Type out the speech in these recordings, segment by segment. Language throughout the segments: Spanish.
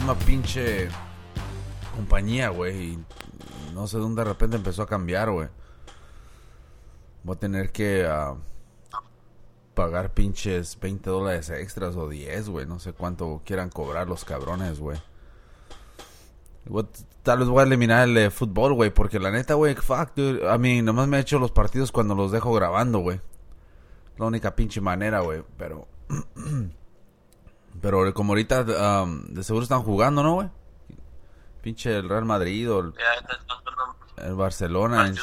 misma pinche compañía, güey. Y no sé dónde de repente empezó a cambiar, güey. Voy a tener que ah, pagar pinches 20 dólares extras o 10, güey. No sé cuánto quieran cobrar los cabrones, güey. Tal vez voy a eliminar el de fútbol, güey. Porque la neta, güey, fuck, dude. A mí, nomás me he hecho los partidos cuando los dejo grabando, güey. La única pinche manera, güey. Pero. Pero como ahorita um, de seguro están jugando, ¿no, güey? Pinche el Real Madrid o el, solo el Barcelona. en sí.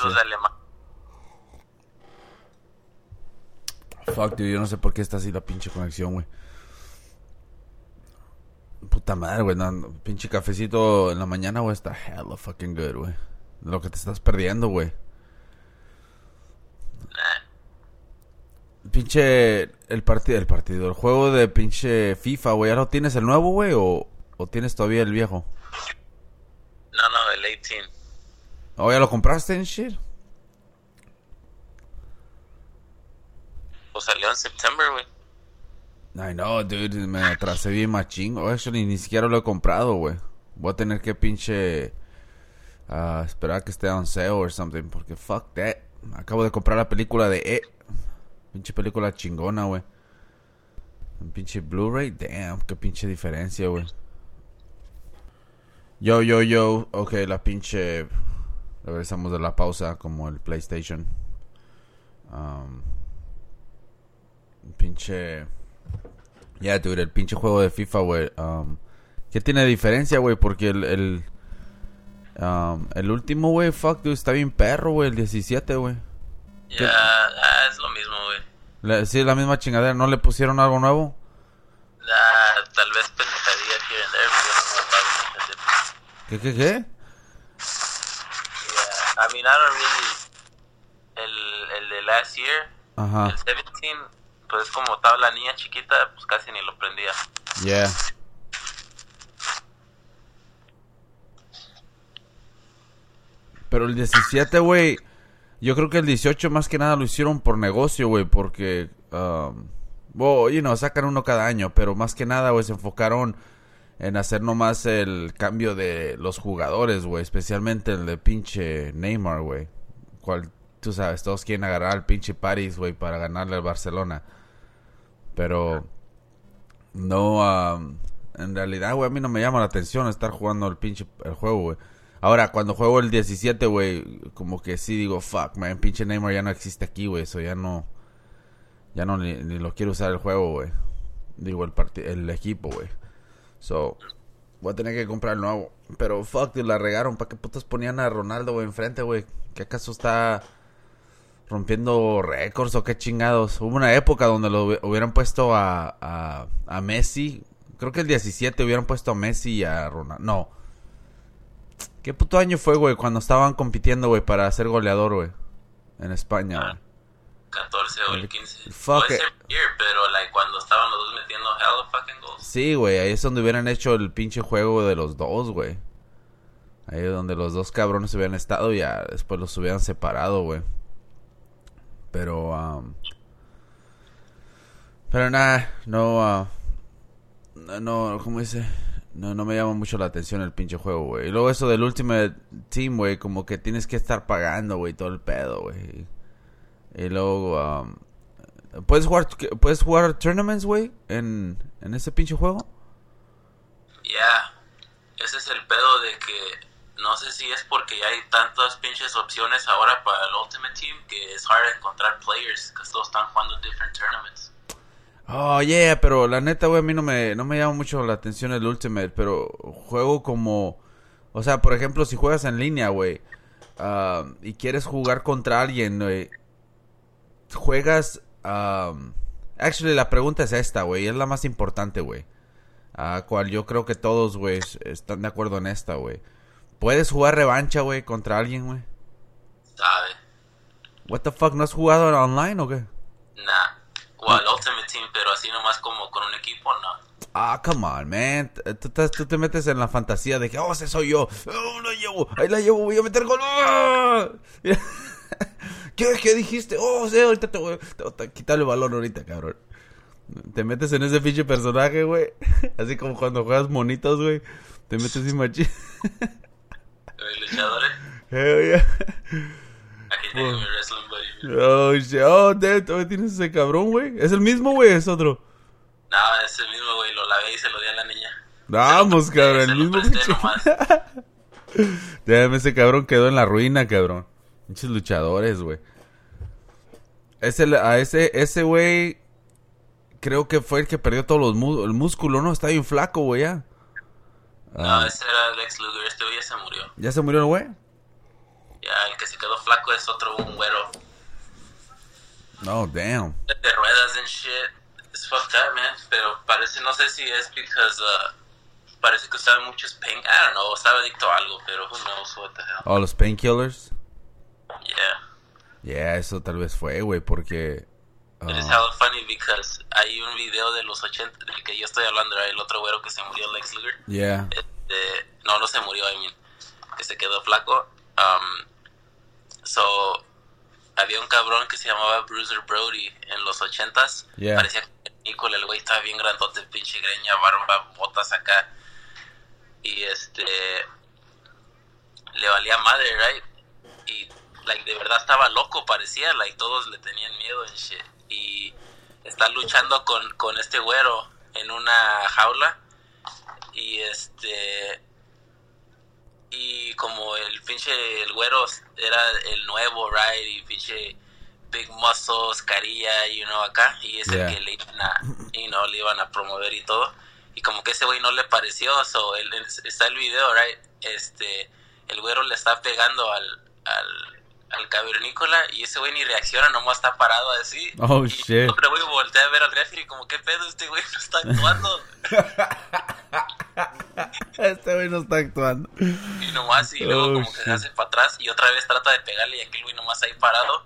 Fuck, dude, yo no sé por qué está así la pinche conexión, güey. Puta madre, güey. no, pinche cafecito en la mañana, güey, está hella fucking good, güey. Lo que te estás perdiendo, güey. Pinche el partido, el partido, el juego de pinche FIFA, güey. ¿Ya lo tienes el nuevo, güey? O, ¿O tienes todavía el viejo? No, no, el 18. ¿O ya lo compraste en shit? Pues salió en septiembre, güey. Ay, no, dude, me atrasé bien machín. Oh, actually, ni siquiera lo he comprado, güey. Voy a tener que pinche... ah, esperar que esté on sale or something, porque fuck that. Acabo de comprar la película de E. Pinche película chingona, güey. Un pinche Blu-ray, damn, qué pinche diferencia, güey. Yo, yo, yo, ok, la pinche... Regresamos de la pausa como el PlayStation. Um, pinche... Ya, dude, el pinche juego de FIFA, güey. Um, ¿Qué tiene de diferencia, güey? Porque el... El, um, el último, güey, fuck, dude, está bien perro, güey. El 17, güey. Ya, ah, es lo mismo, La- Sí, la misma chingadera. ¿No le pusieron algo nuevo? Ah, tal vez pendejadillas here and there, pero no me pago. ¿Qué, qué, qué? Yeah, I mean, I don't really... El, el de last year, Ajá. el 17, pues como estaba la niña chiquita, pues casi ni lo prendía. Yeah. Pero el 17, güey. Yo creo que el 18 más que nada lo hicieron por negocio, güey. Porque. Um, bueno, you sacan uno cada año. Pero más que nada, güey, se enfocaron en hacer nomás el cambio de los jugadores, güey. Especialmente el de pinche Neymar, güey. Cual, tú sabes, todos quieren agarrar al pinche Paris, güey, para ganarle al Barcelona. Pero. No, am, en realidad, güey, a mí no me llama la atención estar jugando el pinche el juego, güey. Ahora, cuando juego el 17, güey, como que sí digo, fuck, man, pinche Neymar ya no existe aquí, güey, eso ya no, ya no ni, lo quiero usar el juego, güey. Digo, el el equipo, güey. So, voy a tener que comprar el nuevo. Pero, fuck, dude, la regaron. ¿Para qué putas ponían a Ronaldo, güey, enfrente, güey? ¿Qué acaso está rompiendo récords o qué chingados? Hubo una época donde lo hubi- hubieran puesto a, a, a Messi. Creo que el 17 hubieran puesto a Messi y a Ronaldo. No. ¿Qué puto año fue, güey? Cuando estaban compitiendo, güey, para ser goleador, güey. En España, güey. 14 o el El- 15. fuck it. year, pero like, cuando estaban los dos metiendo hella fucking goals. Sí, güey, ahí es donde hubieran hecho el pinche juego de los dos, güey. Ahí es donde los dos cabrones hubieran estado y ya después los hubieran separado, güey. Pero, um, pero nada, no, ah, no, no, ¿cómo dice? No, no me llama mucho la atención el pinche juego, güey. Y luego eso del Ultimate Team, güey, como que tienes que estar pagando, güey, todo el pedo, güey. Y luego, um, ¿puedes jugar, puedes jugar tournaments, güey, en, en ese pinche juego? Ya, ese es el pedo de que no sé si es porque hay tantas pinches opciones ahora para el Ultimate Team que es hard encontrar players que todos están jugando different tournaments. Oh, yeah, pero la neta, güey, a mí no me, no me llama mucho la atención el Ultimate, pero juego como... O sea, por ejemplo, si juegas en línea, güey, ah, y quieres jugar contra alguien, güey, juegas... um, actually, la pregunta es esta, güey, es la más importante, güey. A cual yo creo que todos, güey, es- están de acuerdo en esta, güey. ¿Puedes jugar revancha, güey, contra alguien, güey? ¿Sabe? What the fuck, ¿no has jugado online o qué? Nah. Al Ultimate Pero así nomás como con un equipo, no. Ah, come on, man. Tú, te- tú te metes en la fantasía de que, oh, ese soy yo. Oh, la llevo. Ahí la llevo, voy a meter gol. ¿Qué, qué dijiste? Oh, sí, ahorita te voy, te voy a quitar el balón ahorita, cabrón. Te metes en ese pinche personaje, güey. Así como cuando juegas monitos, güey. Te metes en machín. Luchadores. Hell yeah. Wrestling buddy. Oh, shit. Oh, damn, todavía tienes ese cabrón, güey. ¿Es el mismo, güey? ¿Es otro? No, ese mismo, güey, lo lavé y se lo di a la niña. Vamos, cabrón. Se El mismo. Damn, ese cabrón quedó en la ruina, cabrón. Pinches luchadores, güey. Ese, a ese, ese güey, creo que fue el que perdió todos los mu- el músculo, ¿no? Está bien flaco, güey, ya. No, Ah, ese era Lex Luger, este güey ya se murió. ¿Ya se murió el güey? Ya, el que se quedó flaco es otro, un güero. No, damn. De ruedas and shit. It's fucked up, man. Pero parece, no sé si es because, uh, parece que usaba muchos pain, I don't know, estaba adicto a algo, pero who knows what the hell. Oh, los painkillers. Yeah. Yeah, eso tal vez fue, güey, porque... It is hella funny because hay un video de los 80, del que yo estoy hablando, era el otro güero que se murió, Lex Luger. yeah. Este, no, no se murió, I mean, que se quedó flaco. Um, so, había un cabrón que se llamaba Bruiser Brody en los ochentas. Yeah. Parecía que Nicole, el güey estaba bien grandote, pinche greña, barba, botas acá. Y este, le valía madre, right? Y, like, de verdad estaba loco, parecía, like, todos le tenían miedo en shit. Y está luchando con, con este güero en una jaula. Y este. Y como el pinche. El güero era el nuevo, right? Y pinche. Big muscles, carilla, you know, acá. Y es Yeah. el que le iban a. You know, le iban a promover y todo. Y como que ese güey no le pareció. So, él, está el video, right? Este. El güero le está pegando al. al al cavernícola y ese güey ni reacciona, nomás está parado así. Oh, y shit. otro güey voltea a ver al referee como, ¿qué pedo? Este güey no está actuando. Este güey no está actuando. Y nomás, y luego Oh, como que se hace para atrás y otra vez trata de pegarle y aquel güey nomás ahí parado.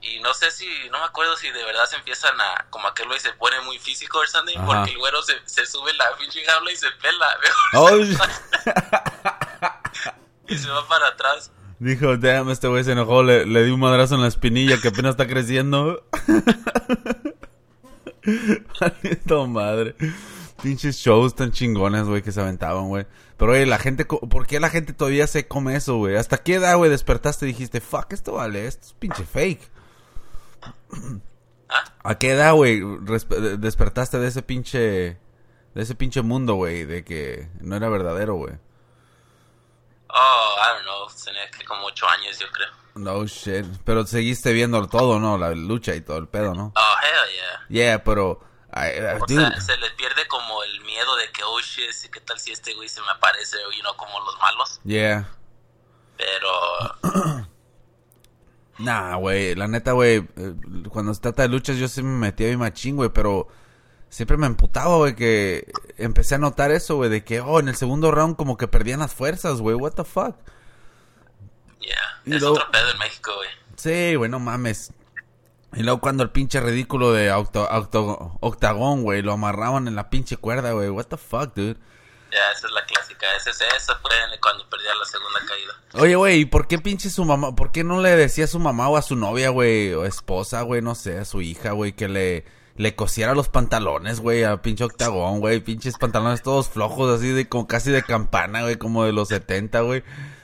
Y no sé si, no me acuerdo si de verdad se empiezan a, como aquel güey se pone muy físico o something, Ajá. porque el güero se, se sube la pinche jaula y se pela. Oh, mejor y se va para atrás. Dijo, damn, este güey se enojó, le, le di un madrazo en la espinilla que apenas está creciendo. Maldito madre. Pinches shows tan chingones, güey, que se aventaban, güey. Pero, oye, la gente, ¿por qué la gente todavía se come eso, güey? ¿Hasta qué edad, güey, despertaste y dijiste, fuck, esto vale, esto es pinche fake? ¿Ah? ¿A qué edad, güey, despertaste de ese pinche, de ese pinche mundo, güey, de que no era verdadero, güey? Oh, I don't know, tenía que como ocho años yo creo. No shit. Pero seguiste viendo todo, ¿no? La lucha y todo el pedo, ¿no? Oh, hell yeah. Yeah, pero. I- I- O sea, se le pierde como el miedo de que, oh shit, ¿qué tal si este güey se me aparece? You know, como los malos. yeah. Pero, Nah, güey. La neta, güey. eh, Cuando se trata de luchas, yo sí me metía bien machín, güey. Pero siempre me emputaba, güey. Que empecé a notar eso, güey. De que, oh, en el segundo round, como que perdían las fuerzas, güey. What the fuck. yeah, Y es luego- otro pedo en México, güey. Sí, güey, no mames. Y luego cuando el pinche ridículo de auto, auto- octagón, güey, lo amarraban en la pinche cuerda, güey. What the fuck, dude. Ya, esa es la clásica. Ese, esa fue cuando perdía la segunda caída. Oye, güey, ¿y por qué pinche su mamá? ¿Por qué no le decía a su mamá o a su novia, güey, o esposa, güey, no sé, a su hija, güey, que le, le cosiera los pantalones, güey, a pinche octagón, güey, pinches pantalones todos flojos, así de, como casi de campana, güey, como de los 70, güey.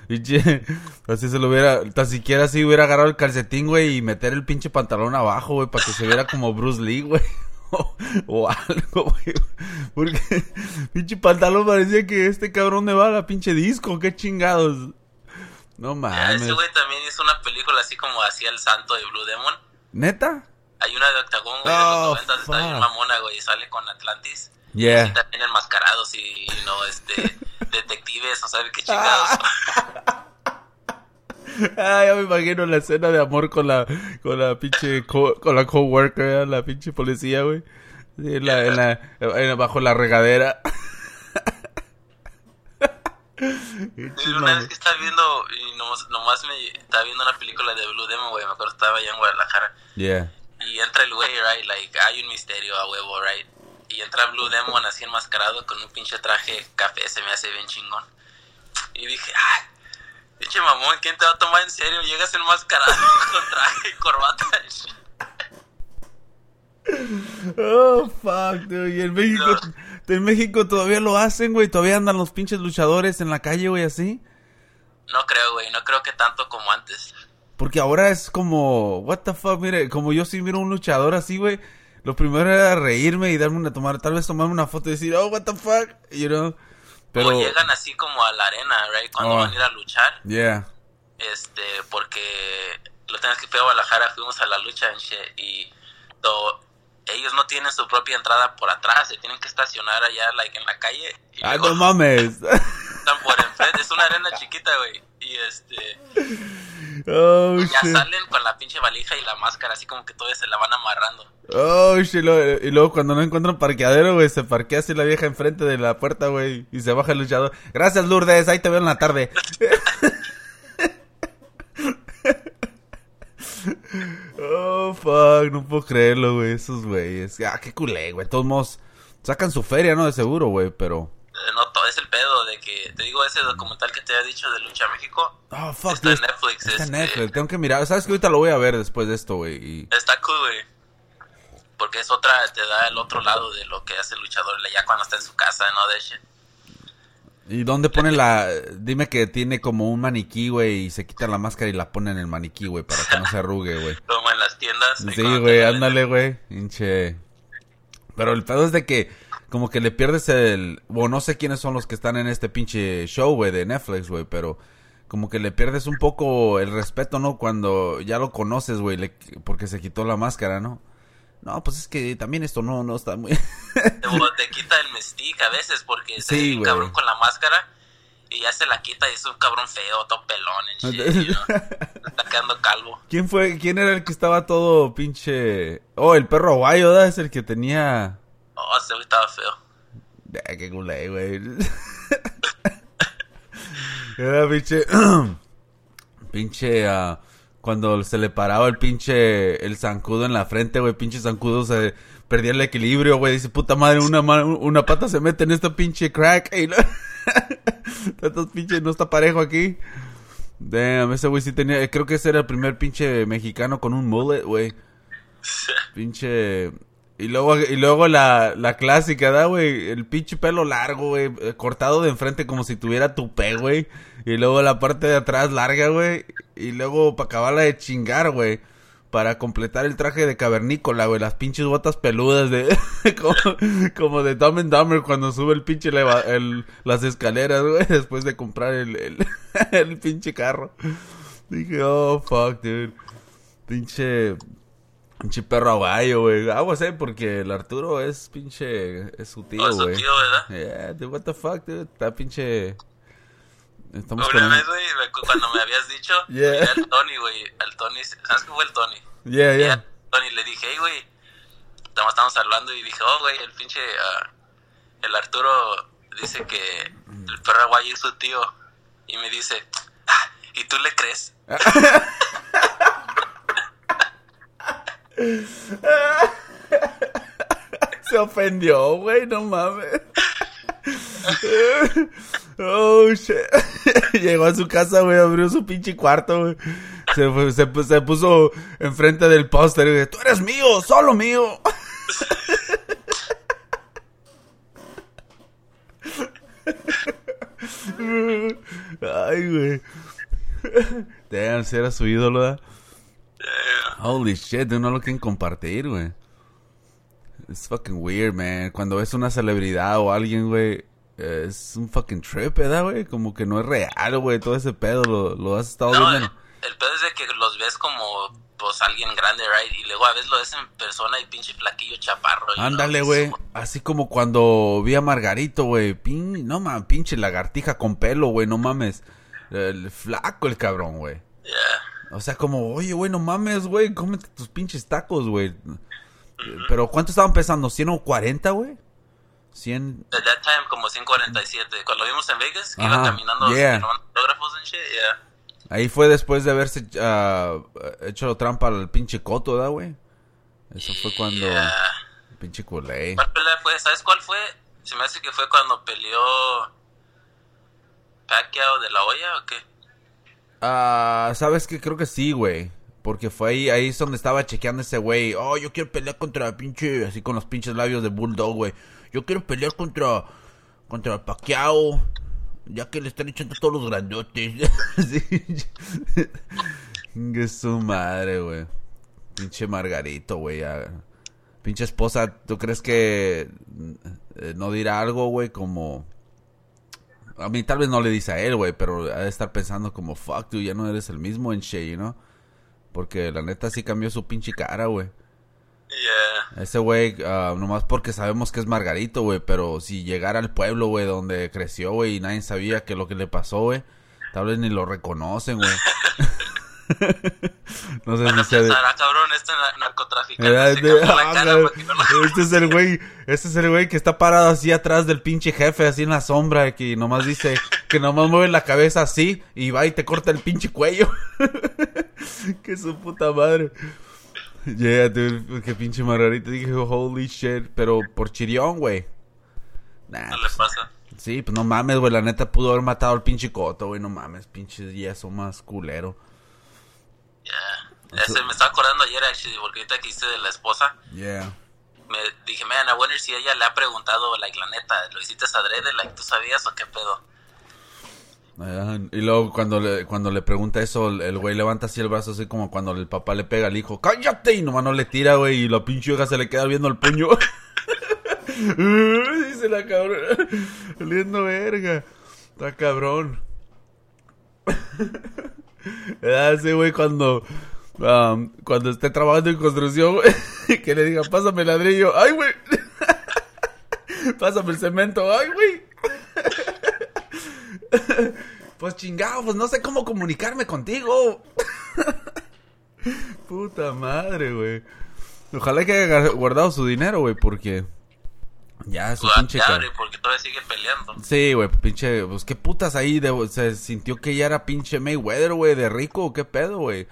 Pinche, así se lo hubiera, tan siquiera así hubiera agarrado el calcetín, güey, y meter el pinche pantalón abajo, güey, para que se viera como Bruce Lee, güey. O, o algo, güey. Porque pinche pantalón parecía que este cabrón me va a la pinche disco, qué chingados. No Ya, mames. ese güey también hizo una película así como hacía el santo de Blue Demon. ¿Neta? Hay una de Octagón, güey, Oh, de los 90 está bien mamona, güey, y sale con Atlantis. Y Yeah. también enmascarados y, no, este, detectives, o sabe qué chingados. Ah, ya me imagino la escena de amor con la, con la pinche, co- con la coworker, ¿eh? la pinche policía, güey. Sí, en la, en la, en- bajo la regadera. Y una vez que estaba viendo, y nomás, nomás me estaba viendo una película de Blue Demon, güey, me acuerdo estaba allá en Guadalajara. Yeah. Y entra el güey, right, like, hay un misterio a huevo, right. Y entra Blue Demon así enmascarado con un pinche traje café, se me hace bien chingón. Y dije, ay, Pinche mamón, ¿quién te va a tomar en serio? Llegas enmascarado con traje y corbata. Oh, fuck, dude. Y en México, en México todavía lo hacen, güey. Todavía andan los pinches luchadores en la calle, güey, así. No creo, güey. No creo que tanto como antes. Porque ahora es como, what the fuck, mire, como yo sí miro un luchador así, güey. Lo primero era reírme y darme una tomar, tal vez tomarme una foto y decir, oh, what the fuck, you know. Pero o llegan así como a la arena, right, cuando Oh. van a ir a luchar. Yeah. Este, porque lo tenés que fui a Guadalajara, fuimos a la lucha en shit, y do- ellos no tienen su propia entrada por atrás, se tienen que estacionar allá, like, en la calle. Y Ah, luego no mames. están por enfrente, es una arena chiquita, güey. Y este, oh, ya shit. salen con la pinche valija y la máscara, así como que todavía se la van amarrando. Oh, shit. Y luego cuando no encuentran parqueadero, güey, se parquea así la vieja enfrente de la puerta, güey. Y se baja el luchador. Gracias, Lourdes. Ahí te veo en la tarde. oh, fuck. No puedo creerlo, güey. Esos güeyes. Ah, qué culé, güey. De todos modos, sacan su feria, ¿no? De seguro, güey, pero... Eh, No, todo es el pedo de que, te digo, ese documental que te había dicho de Lucha México, Oh, fuck. Está en. Netflix, Está en este- Netflix. Tengo que mirar. ¿Sabes que ahorita lo voy a ver después de esto, güey? Y... está cool, güey. Porque es otra, te da el otro lado de lo que hace el luchador ya cuando está en su casa, ¿no? De shit. ¿Y dónde pone la...? Dime que tiene como un maniquí, güey, y se quita la máscara y la pone en el maniquí, güey, para que no se arrugue, güey. Como en las tiendas. Sí, güey, ándale, güey. Hinche. Pero el pedo es de que como que le pierdes el... Bueno, no sé quiénes son los que están en este pinche show, güey, de Netflix, güey, pero como que le pierdes un poco el respeto, ¿no? Cuando ya lo conoces, güey, le- porque se quitó la máscara, ¿no? No, pues es que también esto no, no está muy... Te, te quita el mystique a veces porque se Sí, ve un cabrón con la máscara y ya se la quita y es un cabrón feo, todo pelón en shit, you know? Está quedando calvo. ¿Quién fue? ¿Quién era el que estaba todo pinche... Oh, el perro aguayo, ¿verdad? Es el que tenía... Oh, ese güey estaba feo. Eh, qué culé, güey. Era pinche. pinche. ah, cuando se le paraba el pinche. El zancudo en la frente, güey. Pinche zancudo se perdía el equilibrio, güey. Dice, puta madre, una, ma- una pata se mete en esta pinche crack. Y lo- Estos pinches no está parejo aquí. Damn, ese güey sí tenía. Creo que ese era el primer pinche mexicano con un mullet, güey. Pinche. Y luego, y luego la, la clásica, ¿da, güey? El pinche pelo largo, güey. eh, Cortado de enfrente como si tuviera tupé, güey. Y luego la parte de atrás larga, güey. Y luego para acabarla de chingar, güey. Para completar el traje de cavernícola, güey. Las pinches botas peludas de... como, como de Dumb and Dumber cuando sube el pinche leva- el, las escaleras, güey. Después de comprar el, el, el pinche carro. Dije, oh, fuck, dude. Pinche... Pinche perro aguayo, güey. Aguas, eh, porque el Arturo es pinche... Es su tío, Oh, es su güey. tío, ¿verdad? Yeah, dude, what the fuck, dude. Está pinche... Estamos con... Una vez, güey, cuando me habías dicho, Yeah. al Tony, güey, al Tony, ¿sabes qué fue el Tony? Yeah, yeah. al Tony le dije, hey, güey, estamos, estamos hablando y dije, oh, güey, el pinche, ah, el Arturo dice que el perro aguayo es su tío. Y me dice, ah, ¿y tú le crees? Se ofendió, güey, no mames. Oh, shit. Llegó a su casa, güey, abrió su pinche cuarto, güey. Se, fue- se, pu- se puso enfrente del póster y dijo, tú eres mío, solo mío. Ay, güey. Damn, si era su ídolo, ¿verdad? Holy shit, de no lo quieren compartir, güey. It's fucking weird, man. Cuando ves una celebridad o alguien, güey, eh, es un fucking trip, ¿verdad, güey? Como que no es real, güey. Todo ese pedo lo, lo has estado No, viendo. el pedo es de que los ves como, pues, alguien grande, right? Y luego a veces lo ves en persona y pinche flaquillo chaparro. Ándale, güey. Así como cuando vi a Margarito, güey. Pin... No mames, pinche lagartija con pelo, güey. No mames. El flaco el cabrón, güey. Yeah. O sea, como, oye, güey, no mames, güey. Cómete tus pinches tacos, güey. Pero ¿cuánto estaban pesando? ¿100 o 40, güey? 100... At that time, como 147. Cuando lo vimos en Vegas, que Ajá, iba caminando yeah. autógrafos and shit, yeah. Ahí fue después de haberse ah, hecho trampa al pinche Coto, ¿da, güey? Eso fue cuando... Yeah. Pinche culé. ¿Cuál pelea fue? ¿Sabes cuál fue? Se me hace que fue cuando peleó Pacquiao de la olla o qué? Ah, ¿sabes qué? Creo que sí, güey. Porque fue ahí, ahí es donde estaba chequeando ese güey. Oh, yo quiero pelear contra pinche, así con los pinches labios de Bulldog, güey. Yo quiero pelear contra, contra Pacquiao. Ya que le están echando todos los grandotes. que su madre, güey. Pinche Margarito, güey. Pinche esposa, ¿tú crees que eh, no dirá algo, güey? Como... A mí tal vez no le dice a él, güey, pero ha de estar pensando como, fuck, tú ya no eres el mismo en Shea, ¿no? Porque la neta sí cambió su pinche cara, güey. Yeah. Ese güey, uh, nomás porque sabemos que es Margarito, güey, pero si llegara al pueblo, güey, donde creció, güey, y nadie sabía que lo que le pasó, güey, tal vez ni lo reconocen, güey. no sé si sea de... Ah, cabrón, este narcotraficante. De... Ah, no Este es el güey, este es el güey que está parado así atrás del pinche jefe, así en la sombra, que nomás dice, que nomás mueve la cabeza así, y va y te corta el pinche cuello. que su puta madre. Yeah, dude, qué pinche margarita. Dije, holy shit. Pero por chirión, güey. Nah, no le pues, pasa. Sí, pues no mames, güey. La neta pudo haber matado al pinche coto, güey. No mames, pinche yeso más culero. Yeah. Ese, me estaba acordando ayer, actually, porque ahorita que hice de la esposa. Yeah. Me dije, man, a wonder si ella le ha preguntado, like, la neta, ¿lo hiciste adrede? Like, ¿tú sabías o qué pedo? Y luego cuando le, cuando le pregunta eso, el güey levanta así el brazo, así como cuando el papá le pega al hijo, ¡cállate! Y nomás no le tira, güey, y la pinche hija se le queda viendo el puño. Dice la cabrón, oliendo verga. Está cabrón. Ese güey cuando, cuando esté trabajando en construcción, que le diga, pásame el ladrillo. ¡Ay, güey! pásame el cemento. ¡Ay, güey! pues chingado, pues no sé cómo comunicarme contigo. Puta madre, güey. Ojalá que haya guardado su dinero, güey, porque... Ya, su pinche... porque todavía sigue peleando. Sí, güey, pinche... Pues qué putas ahí, de... se sintió que ya era pinche Mayweather, güey, de rico, qué pedo, güey.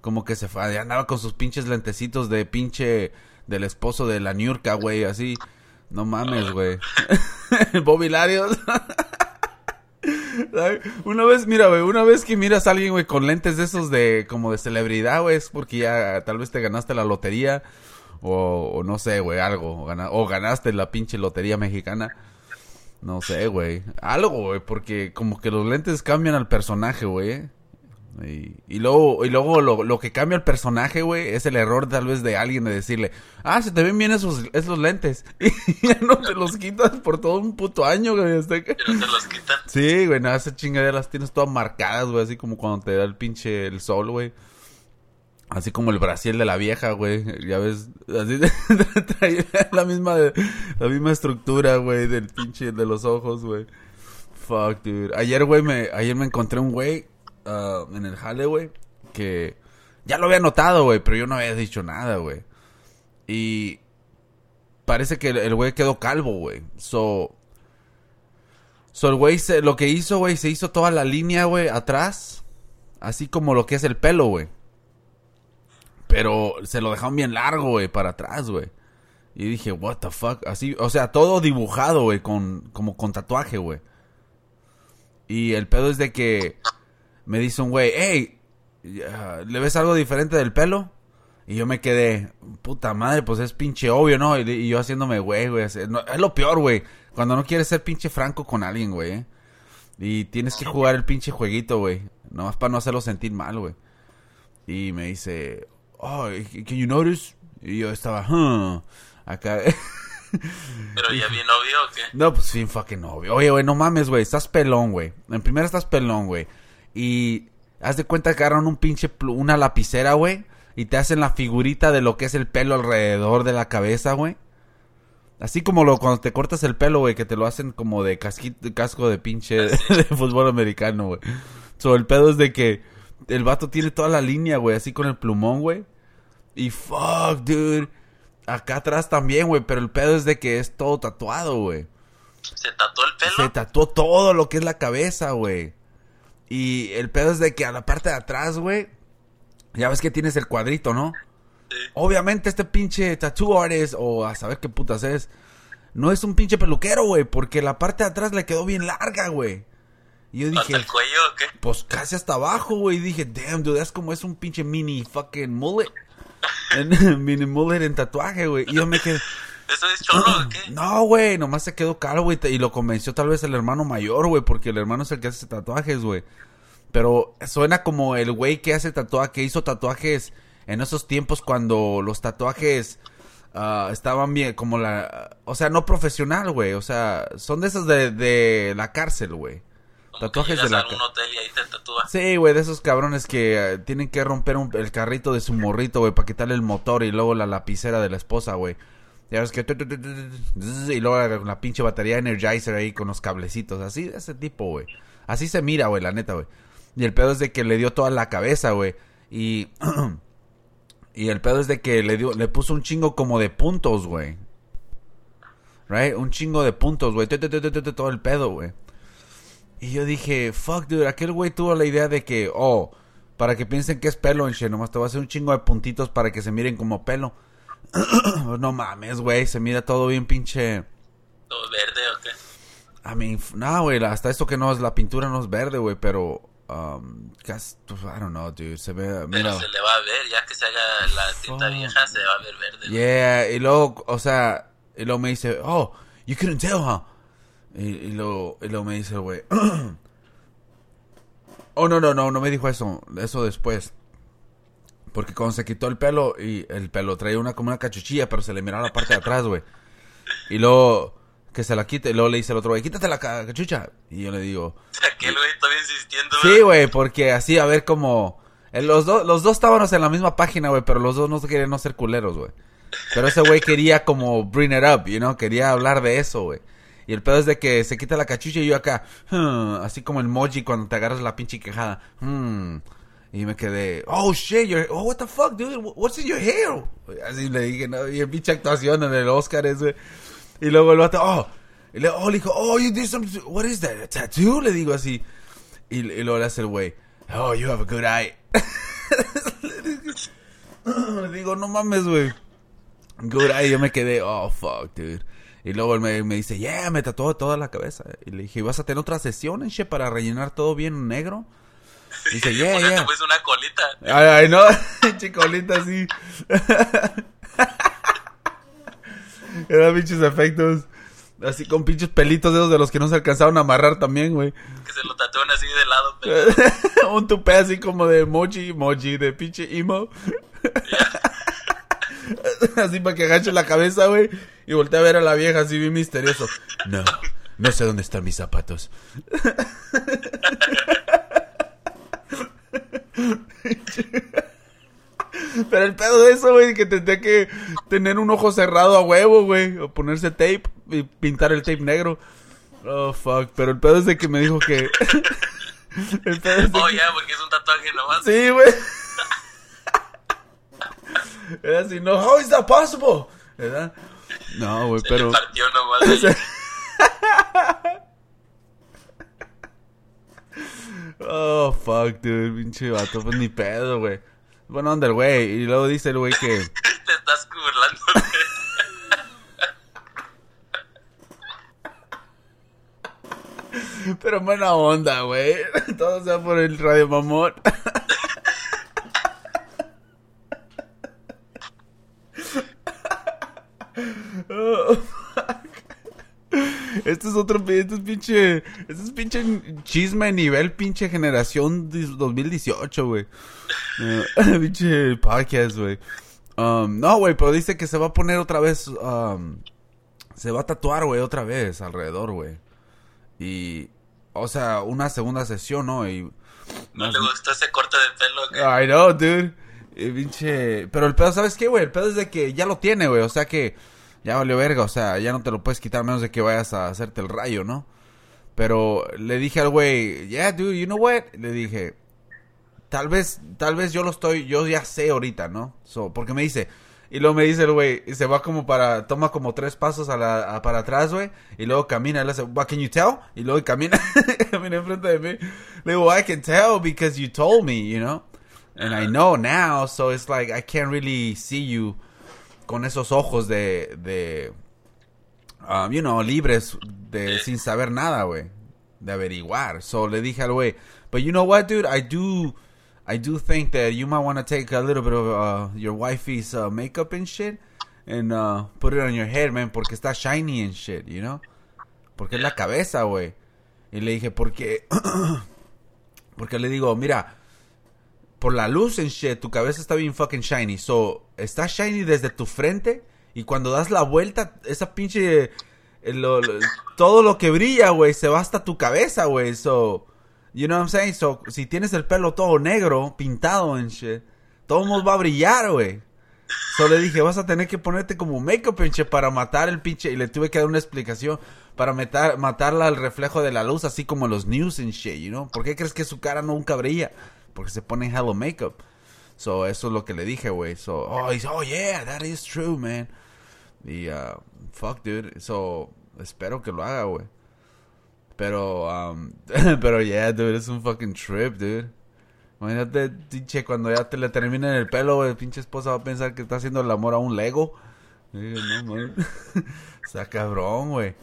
Como que se fue, ya andaba con sus pinches lentecitos de pinche... Del esposo de la Niurka, güey, así. No mames, güey. Bobby Larios. Una vez, mira, güey, una vez que miras a alguien, güey, con lentes de esos de como de celebridad, güey, es porque ya tal vez te ganaste la lotería o, no sé, güey, algo, o, ganaste la pinche lotería mexicana. No sé, güey. Algo, güey, porque como que los lentes cambian al personaje, güey. Y, luego, y luego lo, lo que cambia el personaje, güey, es el error tal vez de alguien de decirle, ah, se te ven bien esos, esos lentes. Y ya no te los quitas por todo un puto año, güey. Hasta no te los quitan. Sí, güey, nada, esas chingaderas las tienes todas marcadas, güey, así como cuando te da el pinche el sol, güey. Así como el Brasil de la vieja, güey. Ya ves, así trae la misma, la misma estructura, güey, del pinche de los ojos, güey. Fuck, dude. Ayer, güey, me, ayer me encontré un güey Ah, en el jale, güey, que ya lo había notado, güey, pero yo no había dicho nada, güey. Y parece que el güey quedó calvo, güey. So, so el güey lo que hizo, güey, se hizo toda la línea, güey, atrás, así como lo que es el pelo, güey. Pero se lo dejaron bien largo, güey, para atrás, güey. Y dije, what the fuck, así, o sea, todo dibujado, güey, con como con tatuaje, güey. Y el pedo es de que me dice un güey, hey, ¿le ves algo diferente del pelo? Y yo me quedé, puta madre, pues es pinche obvio, ¿no? Y, yo haciéndome güey, güey. es lo peor, güey. Cuando no quieres ser pinche franco con alguien, güey. ¿eh? Y tienes que jugar el pinche jueguito, güey. Nomás para no hacerlo sentir mal, güey. Y me dice, oh, can you notice? Y yo estaba, huh. Acá. ¿Pero ya bien obvio o qué? No, pues fin fucking obvio. Oye, güey, no mames, güey. Estás pelón, güey. En primera estás pelón, güey. Y haz de cuenta que agarran un pinche, una lapicera, güey. Y te hacen la figurita de lo que es el pelo alrededor de la cabeza, güey. Así como lo, cuando te cortas el pelo, güey, que te lo hacen como de casquito, casco de pinche de, fútbol americano, güey. So, el pedo es de que el vato tiene toda la línea, güey, así con el plumón, güey. Y fuck, dude. Acá atrás también, güey, pero el pedo es de que es todo tatuado, güey. ¿Se tatuó el pelo? Se tatuó todo lo que es la cabeza, güey. Y el pedo es de que a la parte de atrás, güey, ya ves que tienes el cuadrito, ¿no? Obviamente este pinche tattoo artist, o a saber qué putas es, no es un pinche peluquero, güey, porque la parte de atrás le quedó bien larga, güey. Y yo dije, ¿Hasta el cuello o qué? pues casi hasta abajo, güey. Y dije, damn, dude, es como es un pinche mini fucking mullet. En- mini mullet en tatuaje, güey. Y yo me quedé, ¿Eso es cholo o qué? no, güey, nomás se quedó calvo, güey. Y lo convenció tal vez el hermano mayor, güey, porque el hermano es el que hace tatuajes, güey. Pero suena como el güey que hace tatuajes, que hizo tatuajes en esos tiempos cuando los tatuajes ah, estaban bien, como la... O sea, no profesional, güey. O sea, son de esos de, de la cárcel, güey. Tatuajes de la... a un hotel y ahí te tatúas. Sí, güey, de esos cabrones que eh, tienen que romper un- el carrito de su morrito, güey, para quitarle el motor y luego la lapicera de la esposa, güey. Ya ves que... Y luego la, la pinche batería Energizer ahí con los cablecitos. Así, de ese tipo, güey. Así se mira, güey, la neta, güey. Y el pedo es de que le dio toda la cabeza, güey. Y... y el pedo es de que le dio... Le puso un chingo como de puntos, güey. Right? Un chingo de puntos, güey. Todo el pedo, güey. Y yo dije, fuck, dude, aquel güey tuvo la idea de que, oh, para que piensen que es pelo en nomás te voy a hacer un chingo de puntitos para que se miren como pelo. no mames, güey, se mira todo bien pinche... ¿Todo verde o qué? I mean, f- no, güey, hasta esto que no es, la pintura no es verde, güey, pero... Um, casi, pues, I don't know, dude, se ve, Pero mira... se le va a ver, ya que se haga la tinta vieja, se va a ver verde. Yeah, y luego, o sea, y luego me dice, oh, you couldn't tell, huh? Y, y luego, y luego me dice, güey, oh, no, no, no, no me dijo eso, eso después. Porque cuando se quitó el pelo, y el pelo traía una como una cachuchilla, pero se le miraba la parte de atrás, güey. Y luego, que se la quite, y luego le dice el otro güey, quítate la ca- cachucha. Y yo le digo, Aquel güey todavía insistiendo. Sí, güey, porque así, a ver cómo... eh, Los, dos los dos estábamos en la misma página, güey, pero los dos no querían no ser culeros, güey. Pero ese güey quería como bring it up, you know, quería hablar de eso, güey. Y el pedo es de que se quita la cachucha y yo acá, hmm, así como el moji cuando te agarras la pinche quejada. hmm. Y me quedé, oh shit, your, oh what the fuck, dude, what's in your hair? Así le dije, no, y el pinche actuación en el Oscar ese. Y luego el vato, oh, y le, oh, le dijo, oh, you did some, what is that, a tattoo? Le digo así. Y, luego le hace el güey, oh, you have a good eye. le digo, no mames, güey. Good eye. Yo me quedé, oh, fuck, dude. Y luego él me, me dice, yeah, me tatuó toda la cabeza. Y le dije, ¿vas a tener otra sesión, che, para rellenar todo bien negro? Dice, yeah, yeah. te puse una colita. Ay, ay, no, chicolita así. Eran pinches efectos. Así con pinches pelitos de esos de los que no se alcanzaron a amarrar también, güey. Que se lo tatúan así de lado. Pero... Un tupé así como de mochi, mochi, de pinche emo. así para que agache la cabeza, güey. Y voltea a ver a la vieja así bien misterioso. No, no sé dónde están mis zapatos. Pero el pedo de eso, güey, que tendría que tener un ojo cerrado a huevo, güey. O ponerse tape y pintar el tape negro. Oh, fuck. Pero el pedo es de que me dijo que... el pedo es de Oh, que- ya, porque es un tatuaje nomás. Sí, güey. Era así, no, how is that possible? ¿Verdad? No, güey, Se pero... le partió nomás. ahí. Oh, fuck, dude, pinche vato, pues ni pedo, güey. Bueno, onda el güey, y luego dice el güey que... Te estás burlando. Pero buena onda, güey. Todo sea por el radio mamón. Oh. Este es otro, este es pinche, este es pinche chisme nivel pinche generación dis- 2018, güey. Eh, pinche podcast, güey. Um, no, güey, pero dice que se va a poner otra vez, um, se va a tatuar, güey, otra vez alrededor, güey. Y, o sea, una segunda sesión, ¿no? Y, ¿No le gustó ese corte de pelo? ¿qué? I know, dude. Y pinche... Pero el pedo, ¿sabes qué, güey? El pedo es de que ya lo tiene, güey. O sea que ya valió verga. O sea, ya no te lo puedes quitar a menos de que vayas a hacerte el rayo, ¿no? Pero le dije al güey, yeah, dude, you know what? Le dije, tal vez, tal vez yo lo estoy, yo ya sé ahorita, ¿no? So, porque me dice, y luego me dice el güey, y se va como para, toma como tres pasos a la, a- para atrás, güey, y luego camina, él hace, what can you tell? Y luego camina, camina enfrente de mí. Le digo, I can tell because you told me, you know? And I know now, so it's like, I can't really see you con esos ojos de, de, um, you know, libres, de, sin saber nada, güey. de averiguar. So le dije al güey, but you know what, dude, I do, I do think that you might want to take a little bit of uh, your wifey's uh, makeup and shit and uh, put it on your head, man, porque está shiny and shit, you know? Porque es la cabeza, güey. Y le dije, porque, porque le digo, mira, por la luz en shit, tu cabeza está bien fucking shiny. So, está shiny desde tu frente y cuando das la vuelta, esa pinche todo lo que brilla, güey, se va hasta tu cabeza, güey. So, you know what I'm saying? So, si tienes el pelo todo negro, pintado en shit, todo mundo va a brillar, güey. So le dije, vas a tener que ponerte como make-up, pinche, para matar el pinche. Y le tuve que dar una explicación. Para matar, matarla al reflejo de la luz, así como los news and shit, you know? ¿Por qué crees que su cara nunca brilla? Porque se pone hello make-up. So, eso es lo que le dije, güey. So, oh, dice, oh, yeah, that is true, man. Y, uh, fuck, dude. So, espero que lo haga, güey. Pero, um, pero yeah, dude, es un fucking trip, dude. Imagínate, pinche, cuando ya te le terminen el pelo, güey, pinche esposa va a pensar que está haciendo el amor a un Lego. no, man. Está cabrón, güey.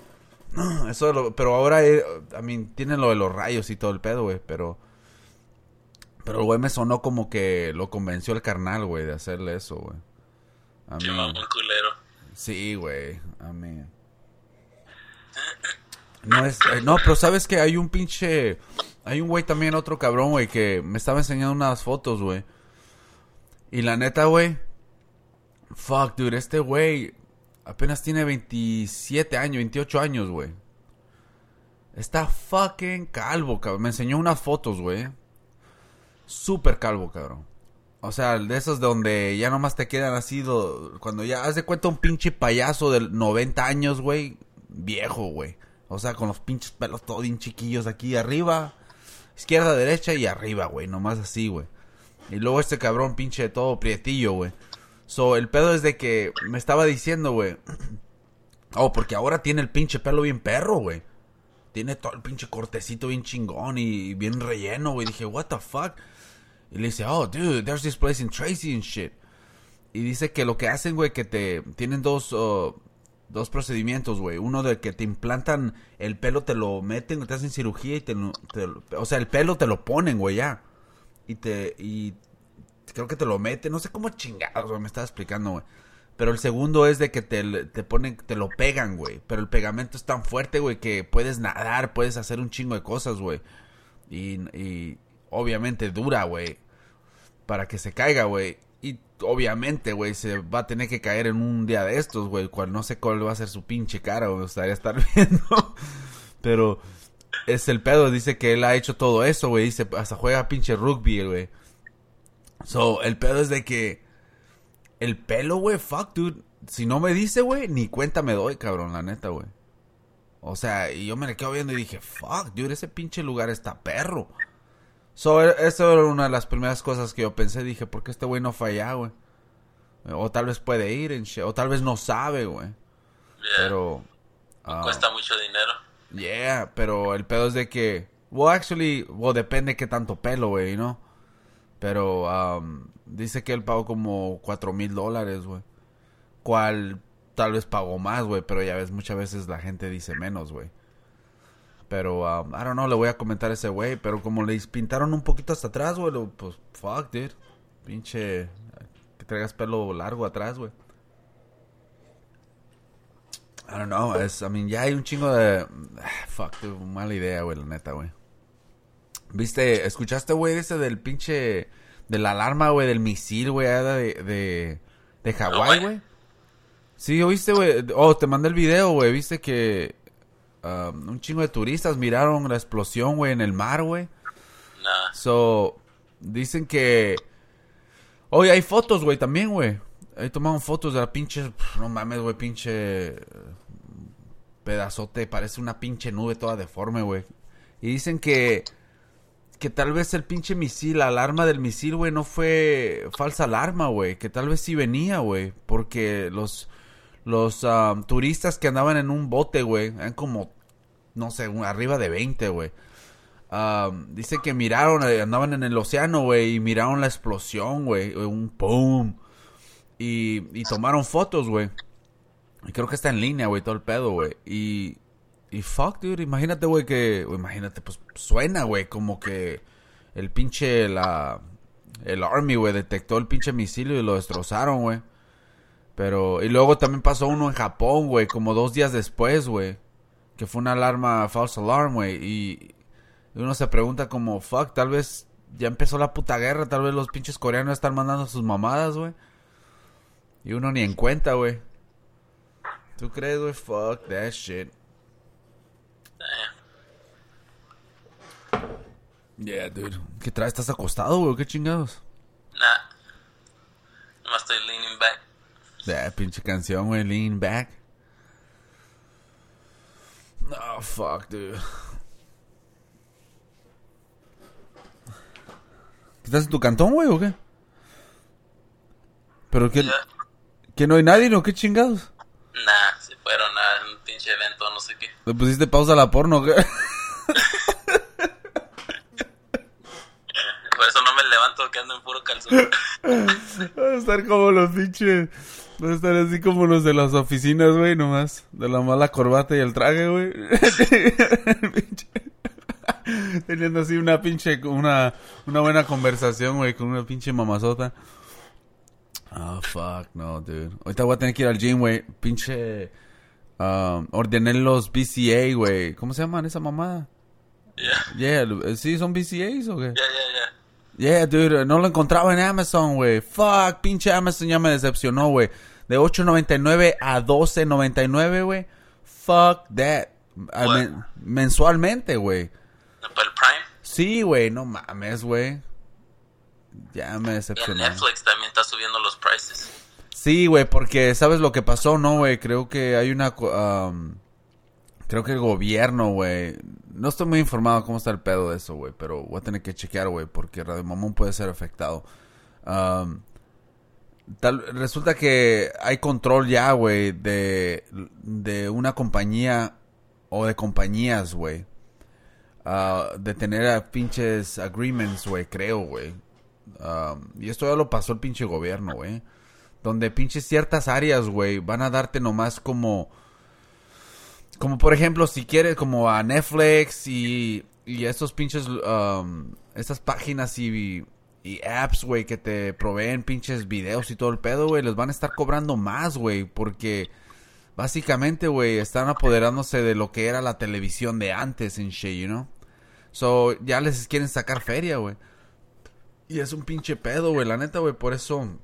Eso, lo, pero ahora, eh, I mean, tienen lo de los rayos y todo el pedo, güey, pero... Pero el güey me sonó como que lo convenció el carnal, güey, de hacerle eso, güey. A mí... culero. Sí, güey. A mí. No es. Eh, no, pero sabes que hay un pinche. Hay un güey también, otro cabrón, güey, que me estaba enseñando unas fotos, güey. Y la neta, güey. Fuck, dude, este güey apenas tiene 27 años, 28 años, güey. Está fucking calvo, cabrón. Me enseñó unas fotos, güey. Súper calvo, cabrón. O sea, de esos donde ya nomás te quedan así, cuando ya haz de cuenta un pinche payaso de 90 años, güey, viejo, güey. O sea, con los pinches pelos todos bien chiquillos aquí arriba, izquierda, derecha y arriba, güey, nomás así, güey. Y luego este cabrón pinche todo prietillo, güey. So, el pedo es de que me estaba diciendo, güey. Oh, porque ahora tiene el pinche pelo bien perro, güey. Tiene todo el pinche cortecito bien chingón y bien relleno, güey. Dije, what the fuck. Y le dice, oh, dude, there's this place in Tracy and shit. Y dice que lo que hacen, güey, que te tienen dos, uh, dos procedimientos, güey. Uno de que te implantan el pelo, te lo meten, te hacen cirugía y te, o sea, el pelo te lo ponen, güey, ya. Y te, y creo que te lo meten, no sé cómo chingados, güey, me estaba explicando, güey. Pero el segundo es de que te, te ponen, te lo pegan, güey. Pero el pegamento es tan fuerte, güey, que puedes nadar, puedes hacer un chingo de cosas, güey. Y, obviamente dura, güey. Para que se caiga, güey. Y obviamente, güey, se va a tener que caer en un día de estos, güey. Cual no sé cuál va a ser su pinche cara, me gustaría estar viendo. Pero es el pedo, dice que él ha hecho todo eso, güey. Dice, hasta juega pinche rugby, güey. So, el pedo es de que el pelo, güey, fuck, dude. Si no me dice, güey, ni cuenta me doy, cabrón, la neta, güey. O sea, y yo me le quedo viendo y dije, fuck, dude, ese pinche lugar está perro. So, e, eso era una de las primeras cosas que yo pensé. Dije, ¿por qué este güey no falla, güey? O tal vez puede ir, en o tal vez no sabe, güey. Pero... Uh, cuesta mucho dinero. Yeah, pero el pedo es de que... Well, actually, well, depende qué tanto pelo, güey, ¿no? Pero um, dice que él pagó como cuatro mil dólares, güey. Cual tal vez pagó más, güey, pero ya ves, muchas veces la gente dice menos, güey. Pero, um, I don't know, le voy a comentar a ese güey. Pero como le pintaron un poquito hasta atrás, güey, pues, fuck, dude. Pinche, que traigas pelo largo atrás, güey. I don't know, es, I mean, ya hay un chingo de... Fuck, dude, mala idea, güey, la neta, güey. ¿Viste, escuchaste, güey, ese del pinche... De la alarma, güey, del misil, güey, de, de, de Hawái, güey? Sí, ¿oíste, güey? Oh, te mandé el video, güey. ¿Viste que Um, un chingo de turistas miraron la explosión, güey, en el mar, güey. Nah. So, dicen que... Hoy hay fotos, güey, también, güey. Ahí tomaron fotos de la pinche... No mames, güey, pinche... Pedazote, parece una pinche nube toda deforme, güey. Y dicen que... Que tal vez el pinche misil, la alarma del misil, güey, no fue falsa alarma, güey. Que tal vez sí venía, güey. Porque los los um, turistas que andaban en un bote, güey, eran como, no sé, arriba de 20, güey. Um, dice que miraron, eh, andaban en el océano, güey, y miraron la explosión, güey, un boom. Y, tomaron fotos, güey. Y creo que está en línea, güey, todo el pedo, güey. Y, y fuck, dude, imagínate, güey, que, imagínate, pues suena, güey, como que el pinche, la, el Army, güey, detectó el pinche misil y lo destrozaron, güey. Pero, y luego también pasó uno en Japón, güey, como dos días después, güey. Que fue una alarma, false alarm, güey. Y uno se pregunta como, fuck, tal vez ya empezó la puta guerra, tal vez los pinches coreanos están mandando sus mamadas, güey. Y uno ni en cuenta, güey. ¿Tú crees, güey? Fuck that shit. Yeah, dude. ¿Qué traes? ¿Estás acostado, güey? ¿Qué chingados? Nah. Nomás estoy leaning back. Yeah, pinche canción, güey. Lean back. Oh, fuck, dude. ¿Estás en tu cantón, güey, o qué? ¿Pero qué? ¿Que no hay nadie, no? ¿Qué chingados? Nah, se fueron a un pinche evento, no sé qué. ¿Le pusiste pausa a la porno, qué? Por eso no me levanto, que ando en puro calzón. Van a estar como los pinches. A estar así como los de las oficinas, güey, nomás. De la mala corbata y el traje, güey. Teniendo así una pinche. Una, una buena conversación, güey, con una pinche mamazota. Oh, fuck, no, dude. Ahorita voy a tener que ir al gym, güey. Pinche. um, ordené los BCA, güey. ¿Cómo se llaman esa mamada? Yeah, Yeah, ¿sí son BCAs o qué? yeah, yeah, yeah. Yeah, dude, no lo encontraba en Amazon, güey. Fuck, pinche Amazon ya me decepcionó, güey. De 8.99 a 12.99, güey. Fuck that. Men- mensualmente, güey. El Prime. Sí, güey, no mames, güey. Ya me Y decepcionó. Netflix también está subiendo los prices. Sí, güey, porque sabes lo que pasó, ¿no, güey? Creo que hay una... um, creo que el gobierno, güey... No estoy muy informado cómo está el pedo de eso, güey. Pero voy a tener que chequear, güey, porque Radio Mamón puede ser afectado. Resulta que hay control ya, güey, de, de una compañía o de compañías, güey. ah, de tener pinches agreements, güey, creo, güey. Um, y esto ya lo pasó el pinche gobierno, güey. Donde pinches ciertas áreas, güey, van a darte nomás como... Como por ejemplo, si quieres, como a Netflix y, y estos pinches... um, estas páginas y, y apps, güey, que te proveen pinches videos y todo el pedo, güey, les van a estar cobrando más, güey, porque... Básicamente, güey, están apoderándose de lo que era la televisión de antes en shit, you know? So, ya les quieren sacar feria, güey. Y es un pinche pedo, güey. La neta, güey, por eso.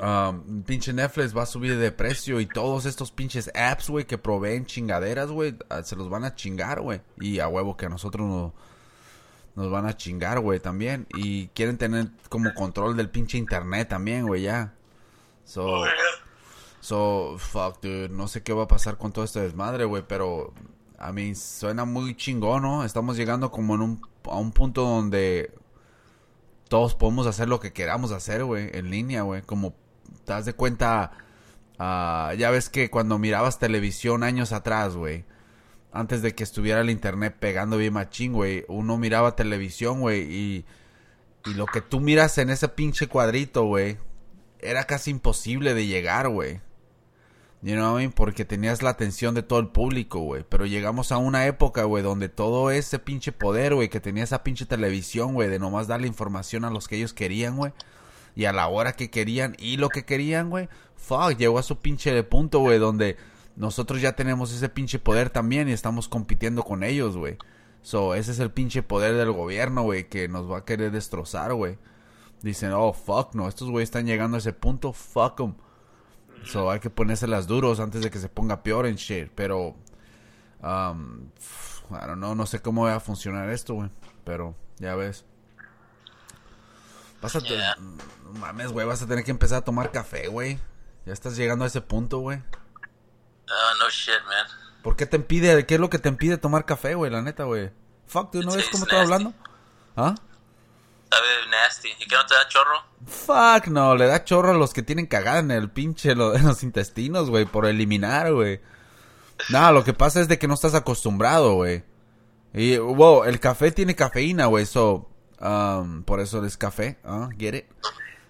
Um, pinche Netflix va a subir de precio. Y todos estos pinches apps, güey, que proveen chingaderas, güey, ah, se los van a chingar, güey. Y a huevo que a nosotros no- nos van a chingar, güey, también. Y quieren tener como control del pinche internet también, güey, ya. So. So, fuck, dude. No sé qué va a pasar con todo este desmadre, güey, pero. A mí suena muy chingón, ¿no? Estamos llegando como en un, a un punto donde todos podemos hacer lo que queramos hacer, güey, en línea, güey. Como te das de cuenta, ah, ya ves que cuando mirabas televisión años atrás, güey, antes de que estuviera el internet pegando bien machín, güey, uno miraba televisión, güey, y, y lo que tú miras en ese pinche cuadrito, güey, era casi imposible de llegar, güey. You know? Porque tenías la atención de todo el público, güey. Pero llegamos a una época, güey, donde todo ese pinche poder, güey, que tenía esa pinche televisión, güey, de nomás darle información a los que ellos querían, güey. Y a la hora que querían y lo que querían, güey. Fuck, llegó a su pinche punto, güey, donde nosotros ya tenemos ese pinche poder también y estamos compitiendo con ellos, güey. So, ese es el pinche poder del gobierno, güey, que nos va a querer destrozar, güey. Dicen, oh, fuck, no, estos güeyes están llegando a ese punto, fuck them. So, hay que ponérselas duros antes de que se ponga peor en shit. Pero, um, I don't know, no sé cómo va a funcionar esto, güey. Pero, ya ves. Vas a Yeah. no mames, güey, vas a tener que empezar a tomar café, güey. Ya estás llegando a ese punto, güey. Oh, no shit, man. ¿Por qué te impide, qué es lo que te impide tomar café, güey? La neta, güey. Fuck, ¿tú no ves cómo estoy hablando? ¿Ah? Sabe nasty. ¿Y qué no te da chorro? Fuck, no, le da chorro a los que tienen cagada en el pinche, lo- en los intestinos, güey, por eliminar, güey. No, lo que pasa es de que no estás acostumbrado, güey. Y, wow, el café tiene cafeína, güey, so, um, por eso es café, ¿ah? Get it?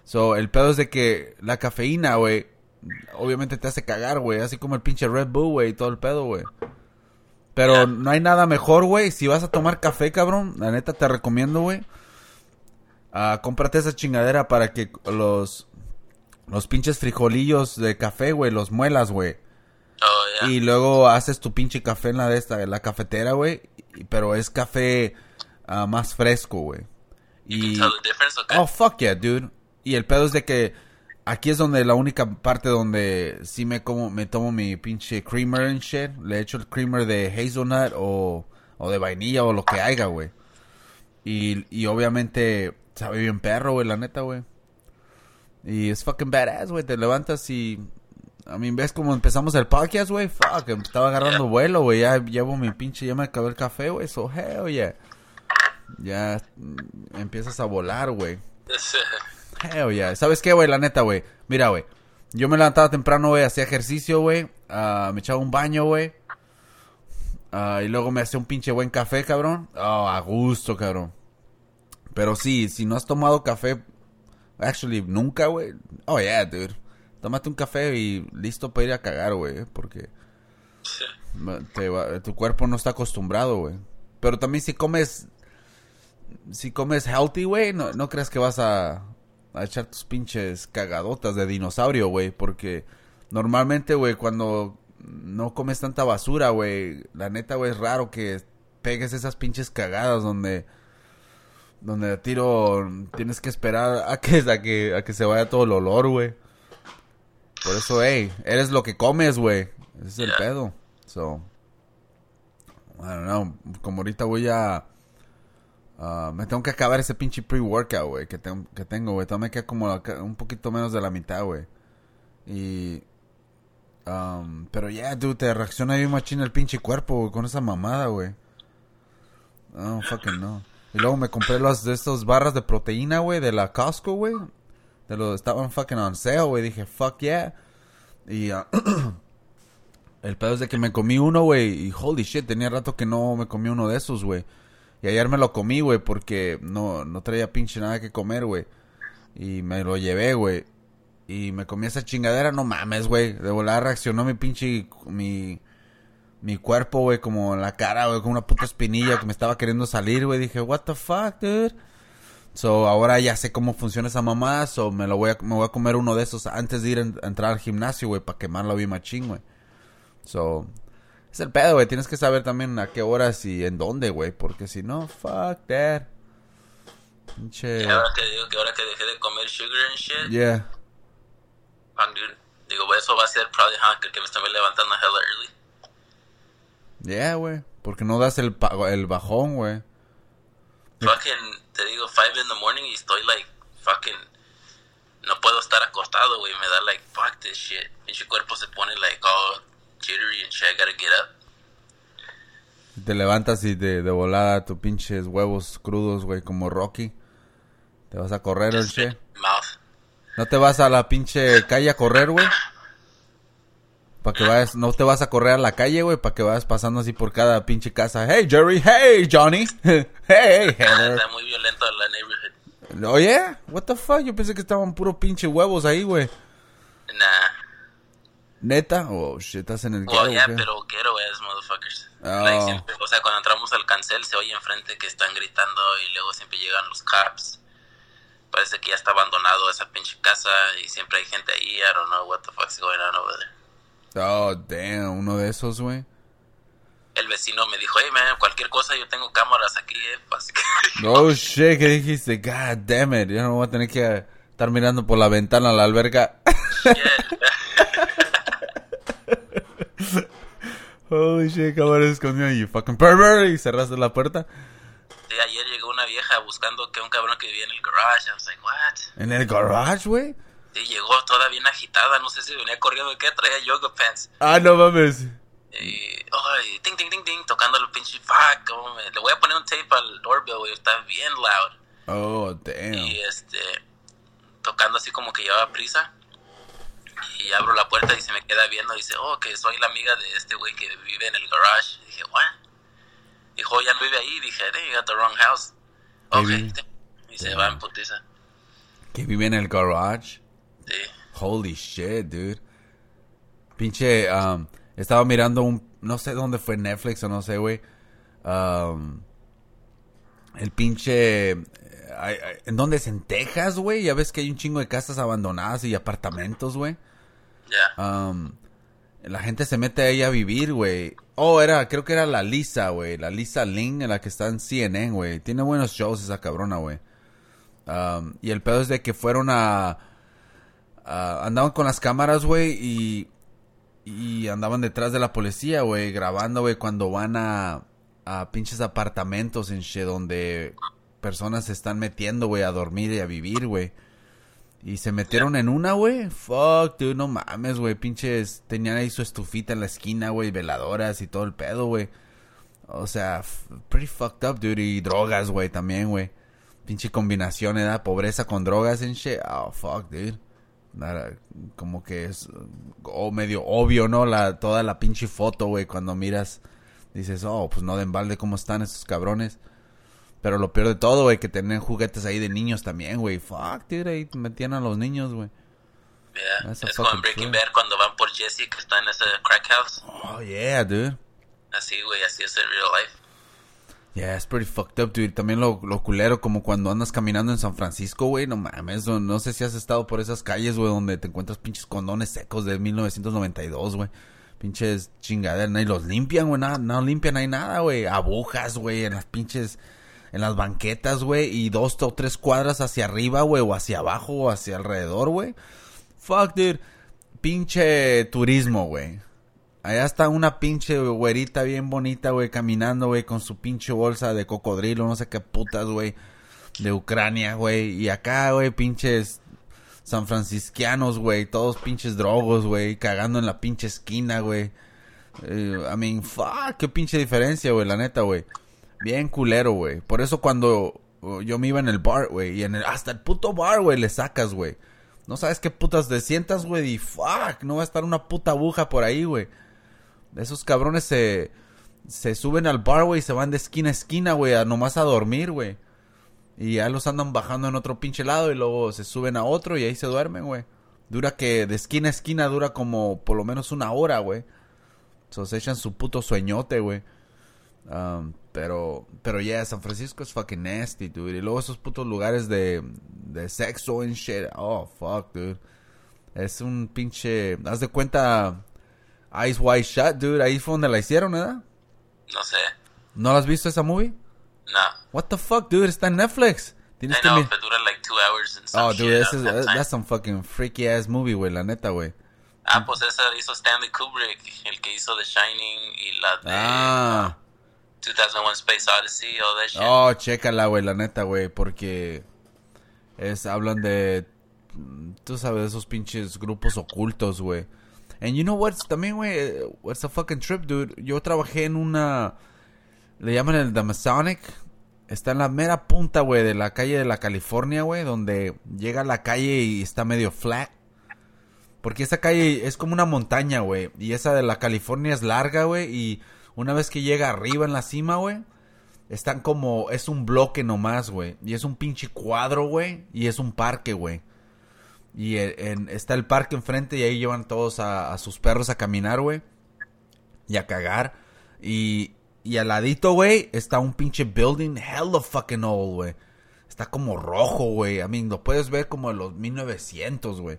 So, el pedo es de que la cafeína, güey, obviamente te hace cagar, güey, así como el pinche Red Bull, güey, y todo el pedo, güey. Pero no hay nada mejor, güey. Si vas a tomar café, cabrón, la neta te recomiendo, güey. ah, cómprate esa chingadera para que los los pinches frijolillos de café, güey, los muelas, güey. Oh, yeah. Y luego haces tu pinche café en la de esta, en la cafetera, güey. Pero es café ah, más fresco, güey. You can Y tell the difference, okay? Oh, fuck yeah, dude. Y el pedo es de que aquí es donde la única parte donde sí me como me tomo mi pinche creamer and shit. Le echo el creamer de hazelnut o, o de vainilla o lo que haya, güey. Y, y obviamente sabe bien perro, güey, la neta, güey. Y es fucking badass, güey. Te levantas y... A mí, ¿ves cómo empezamos el podcast, güey? Fuck, estaba agarrando Yeah. vuelo, güey. Ya llevo mi pinche... Ya me acabé el café, güey. So, hell yeah. Ya mm, empiezas a volar, güey. Hell yeah. ¿Sabes qué, güey? La neta, güey. Mira, güey. Yo me levantaba temprano, güey. Hacía ejercicio, güey. ah, me echaba un baño, güey. ah, y luego me hacía un pinche buen café, cabrón. Oh, a gusto, cabrón. Pero sí, si no has tomado café... Actually, nunca, güey. Oh, yeah, dude. Tómate un café y listo para ir a cagar, güey. Porque ma- te va- tu cuerpo no está acostumbrado, güey. Pero también si comes... Si comes healthy, güey, no, no creas que vas a, a echar tus pinches cagadotas de dinosaurio, güey. Porque normalmente, güey, cuando no comes tanta basura, güey, la neta, güey, es raro que pegues esas pinches cagadas donde... Donde a tiro tienes que esperar a que, a que, a que se vaya todo el olor, güey. Por eso, hey, eres lo que comes, güey. Ese es el pedo. So, I don't know. Como ahorita voy a... ah, me tengo que acabar ese pinche pre-workout, güey, que, tengo- que tengo, güey. Todavía me queda como un poquito menos de la mitad, güey. Y... um, pero ya, dude, te reacciona bien machín el pinche cuerpo, güey, con esa mamada, güey. No, fucking no. Y luego me compré los de estos barras de proteína, güey, de la Costco, güey. De los estaban fucking on sale, güey. Dije, fuck yeah. Y ah, el pedo es de que me comí uno, güey. Y holy shit, tenía rato que no me comí uno de esos, güey. Y ayer me lo comí, güey, porque no, no traía pinche nada que comer, güey. Y me lo llevé, güey. Y me comí esa chingadera, no mames, güey. De volar reaccionó mi pinche, mi, mi cuerpo, güey, como la cara, güey, con una puta espinilla que me estaba queriendo salir, güey. Dije, what the fuck, dude. So, ahora ya sé cómo funciona esa mamá, so me lo voy a, me voy a comer uno de esos antes de ir a entrar al gimnasio, güey, para quemarlo bien machín, güey. So, es el pedo, güey, tienes que saber también a qué horas y en dónde, güey, porque si no, fuck that. Pinche... Y ahora que digo que ahora que dejé de comer sugar and shit, Yeah. fuck, dude. Digo, eso va a ser probably huh, que me estoy levantando hella early. Yeah, güey, porque no das el, el bajón, güey. Fucking, te digo, 5 in the morning y estoy like, fucking, no puedo estar acostado, güey. Me da like, fuck this shit. Pinche cuerpo se pone like all jittery and shit. I gotta get up. Te levantas y de, de volada tus pinches huevos crudos, güey, como Rocky. Te vas a correr el che. mouth. ¿No te vas a la pinche calle a correr, güey? Para que vayas, no te vas a correr a la calle, güey, para que vayas pasando así por cada pinche casa. Hey, Jerry, hey, Johnny. hey, Heather. Está muy violento la neighborhood. Oye, what the fuck? Yo pensé que estaban puro pinche huevos ahí, güey. Nah. ¿Neta? Oh, shit, estás en el Well, ghetto, yeah, pero ghetto ass motherfuckers. Oh. Like, siempre, o sea, cuando entramos al cancel se oye enfrente que están gritando y luego siempre llegan los cops. Parece que ya está abandonado esa pinche casa y siempre hay gente ahí. I don't know what the fuck's going on over there. Oh, damn, uno de esos, güey. El vecino me dijo, hey man, cualquier cosa yo tengo cámaras aquí, eh. Oh, shit, ¿qué dijiste? God damn it, ya no voy a tener que estar mirando por la ventana a la alberca. Shit. Holy shit, cabrón, escondido y fucking pervert y cerraste la puerta. Sí, ayer llegó una vieja buscando que un cabrón que vivía en el garage. I was like, what? En el garage, güey. Y llegó toda bien agitada, no sé si venía corriendo qué, traía yoga pants. Ah, no mames. Y, ay, ting, ting, ting, ting, tocando el pinche fuck. me- Le voy a poner un tape al doorbell, güey, está bien loud. Oh, damn. Y este, tocando así como que llevaba prisa. Y abro la puerta y se me queda viendo y dice, oh, que soy la amiga de este güey que vive en el garage. Y dije, what? Dijo, ya no vive ahí. Dije, hey, you got the wrong house. Ok. Y se va en putiza. Que vive en el garage. Sí. Holy shit, dude. Pinche, um, Estaba mirando un, no sé dónde fue Netflix o no sé, güey. Um, el pinche... eh, ¿En dónde es? En Texas, güey. Ya ves que hay un chingo de casas abandonadas y apartamentos, güey. Um, la gente se mete ahí a vivir, güey. Oh, era, creo que era la Lisa, güey. La Lisa Ling, la que está en CNN, güey. Tiene buenos shows esa cabrona, güey. Um, y el pedo es de que fueron a... andaban con las cámaras, güey, y... Y andaban detrás de la policía, güey, grabando, güey, cuando van a... Pinches apartamentos en donde personas se están metiendo, güey, a dormir y a vivir, güey. Y se metieron en una, güey. Fuck, dude, no mames, güey. Pinches, tenían ahí su estufita en la esquina, güey. Veladoras y todo el pedo, güey. O sea, pretty fucked up, dude. Y drogas, güey, también, güey. Pinche combinación, ¿eh? Pobreza con drogas en shit. Oh, fuck, dude. Nada, como que es oh, medio obvio, ¿no? La, toda la pinche foto, güey. Cuando miras, dices, oh, pues no den balde cómo están esos cabrones. Pero lo peor de todo, güey, que tenían juguetes ahí de niños también, güey. Fuck, dude, ahí metían a los niños, güey. Yeah. Es como en Breaking. Bad cuando van por Jesse que está en ese crack house. Oh, yeah, dude. Así, güey, así es el real life. Yeah, it's pretty fucked up, dude. También lo, lo culero, como cuando andas caminando en San Francisco, güey. No mames, no, no sé si has estado por esas calles, güey, donde te encuentras pinches condones secos de 1992, güey. Pinches chingaderas, y los limpian, güey. Nada, no limpian ahí nada, güey. Agujas, güey, en las pinches, en las banquetas, güey. Y dos o tres cuadras hacia arriba, güey, o hacia abajo, o hacia alrededor, güey. Fuck, dude. Pinche turismo, güey. Allá está una pinche güerita bien bonita, güey, caminando, güey, con su pinche bolsa de cocodrilo, no sé qué putas, güey, de Ucrania, güey. Y acá, güey, pinches san francisquianos, güey, todos pinches drogos, güey, cagando en la pinche esquina, güey. Eh, I mean, fuck, qué pinche diferencia, güey, la neta, güey. Bien culero, güey. Por eso cuando yo me iba en el bar, güey, y en el, hasta el puto bar, güey, le sacas, güey. No sabes qué putas te sientas, güey, y fuck, no va a estar una puta aguja por ahí, güey. Esos cabrones se, se suben al bar, güey, y se van de esquina a esquina, güey, a nomás a dormir, güey. Y ya los andan bajando en otro pinche lado y luego se suben a otro y ahí se duermen, güey. Dura que de esquina a esquina dura como por lo menos una hora, güey. So, se echan su puto sueñote, güey. Um, pero, pero ya, San Francisco es fucking nasty, dude. Y luego esos putos lugares de, de sexo and shit. Oh, fuck, dude. Es un pinche... Haz de cuenta... Eyes Wide Shut, dude. Ahí fue donde la hicieron, ¿verdad? No sé. ¿No la has visto esa movie? No. What the fuck, dude? Está en Netflix. Tienes I que know, but dura like two hours and some Oh, shit dude, this is, that that's some fucking freaky ass movie, güey. La neta, güey. Ah, pues esa hizo Stanley Kubrick, el que hizo The Shining y la de Ah. 2001 Space Odyssey, all that shit. Oh, chécala, güey, la neta, güey, porque es hablan de tú sabes esos pinches grupos ocultos, güey. And you know what's también, güey, what's a fucking trip, dude. Yo trabajé en una le llaman el The. Está en la mera punta, güey, de la calle de la California, güey, donde llega a la calle y está medio flat. Porque esa calle es como una montaña, güey. Y esa de la California es larga, güey. Y una vez que llega arriba en la cima, güey, están como... Es un bloque nomás, güey. Y es un pinche cuadro, güey. Y es un parque, güey. Y en- está el parque enfrente y ahí llevan todos a, a sus perros a caminar, güey. Y a cagar. Y, y al ladito, güey, está un pinche building hella fucking old, güey. Está como rojo, güey. I mean, lo puedes ver como de los 1900, güey.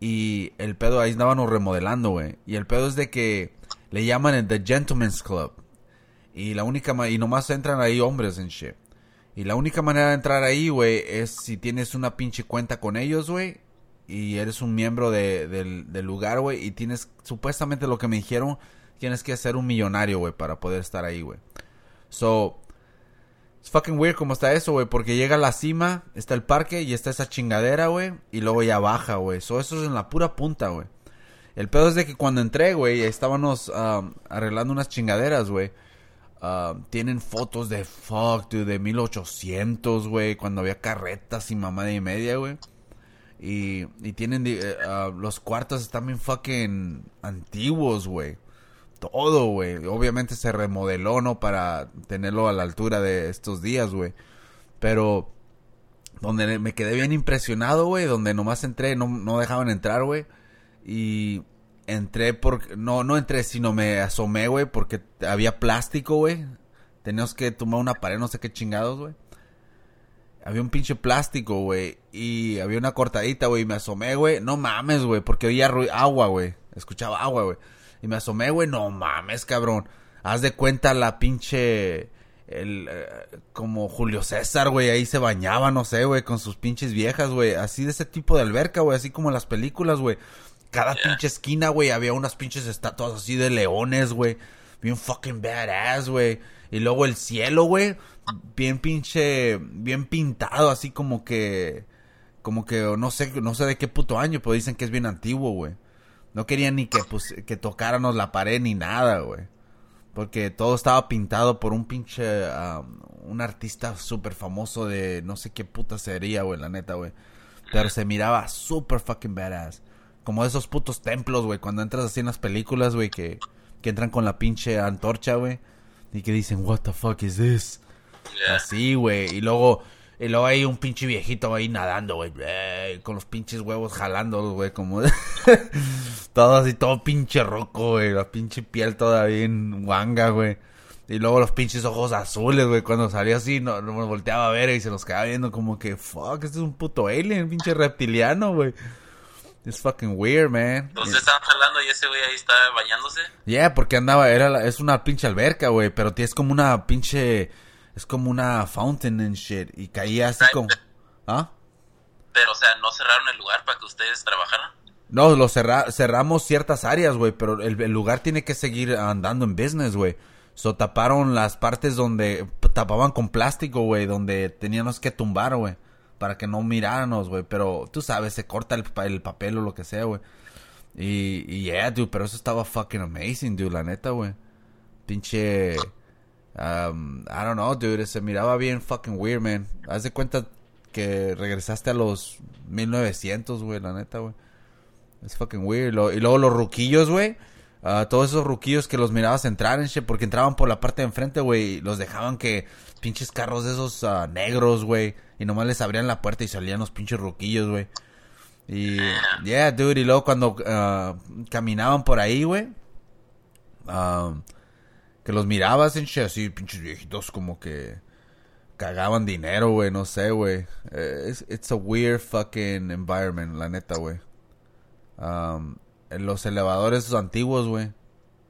Y el pedo ahí andaban remodelando, güey. Y el pedo es de que le llaman el The Gentleman's Club. Y la única y nomás entran ahí hombres en shit. Y la única manera de entrar ahí, güey, es si tienes una pinche cuenta con ellos, güey. Y eres un miembro de- del, del lugar, güey. Y tienes, supuestamente lo que me dijeron, tienes que ser un millonario, güey, para poder estar ahí, güey. So, es fucking weird como está eso, güey, porque llega a la cima, está el parque y está esa chingadera, güey, y luego ya baja, güey. So, eso es en la pura punta, güey. El pedo es de que cuando entré, güey, estábamos um, arreglando unas chingaderas, güey. Um, tienen fotos de fuck, dude, de 1800, güey, cuando había carretas y mamá de media, güey. Y, y tienen, ah, los cuartos están bien fucking antiguos, güey. Todo, güey. Obviamente se remodeló, ¿no? Para tenerlo a la altura de estos días, güey. Pero donde me quedé bien impresionado, güey. Donde nomás entré, no, no dejaban entrar, güey. Y entré por... No, no entré, sino me asomé, güey, porque había plástico, güey. Teníamos que tomar una pared, no sé qué chingados, güey. Había un pinche plástico, güey. Y había una cortadita, güey. Y me asomé, güey. No mames, güey. Porque oía agua, güey. Escuchaba agua, güey. Y me asomé, güey. No mames, cabrón. Haz de cuenta la pinche... El, eh, como Julio César, güey, ahí se bañaba, no sé, güey, con sus pinches viejas, güey. Así de ese tipo de alberca, güey, así como en las películas, güey. Cada pinche esquina, güey, había unas pinches estatuas así de leones, güey. Bien fucking badass, güey. Y luego el cielo, güey bien pinche, bien pintado, así como que, como que no sé, no sé de qué puto año, pero dicen que es bien antiguo, güey. No querían ni que, pues, que tocáramos la pared ni nada, güey. Porque todo estaba pintado por un pinche, un artista súper famoso de no sé qué puta sería, güey, la neta, güey. Pero se miraba súper fucking badass. Como esos putos templos, güey, cuando entras así en las películas, güey, que, que entran con la pinche antorcha, güey. Y que dicen, what the fuck is this? Así, güey. Y luego, y luego hay un pinche viejito ahí nadando, güey. Con los pinches huevos jalando, güey. Como todo así, todo pinche roco, güey. La pinche piel toda bien guanga, güey. Y luego los pinches ojos azules, güey. Cuando salía así, no, no volteaba a ver y se los quedaba viendo como que, fuck, este es un puto alien, pinche reptiliano, güey. It's fucking weird, man. Entonces estaban jalando y ese güey ahí está bañándose. Yeah, porque andaba, era es una pinche alberca, güey, pero tienes como una pinche es como una fountain and shit. Y caía así como. ¿Ah? Pero, o sea, ¿no cerraron el lugar para que ustedes trabajaran? No, lo cerramos ciertas áreas, güey. Pero el, lugar tiene que seguir andando en business, güey. So taparon las partes donde. Tapaban con plástico, güey. Donde teníamos que tumbar, güey. Para que no miráramos, güey. Pero tú sabes, se corta el, el papel o lo que sea, güey. Y, y yeah, dude. Pero eso estaba fucking amazing, dude. La neta, güey. Pinche. Um, I don't know, dude. Se miraba bien fucking weird, man. Haz de cuenta que regresaste a los 1900, güey, la neta, güey. Es fucking weird. y luego los ruquillos, güey. Uh, todos esos ruquillos que los mirabas entrar en shit, porque entraban por la parte de enfrente, güey. Los dejaban que pinches carros de esos uh, negros, güey. Y nomás les abrían la puerta y salían los pinches ruquillos, güey. Y, yeah, dude. Y luego cuando uh, caminaban por ahí, güey. Um, que los mirabas en así, pinches viejitos como que cagaban dinero, güey, no sé, güey. Eh, it's, a weird fucking environment, la neta, güey. Um, los elevadores antiguos, güey,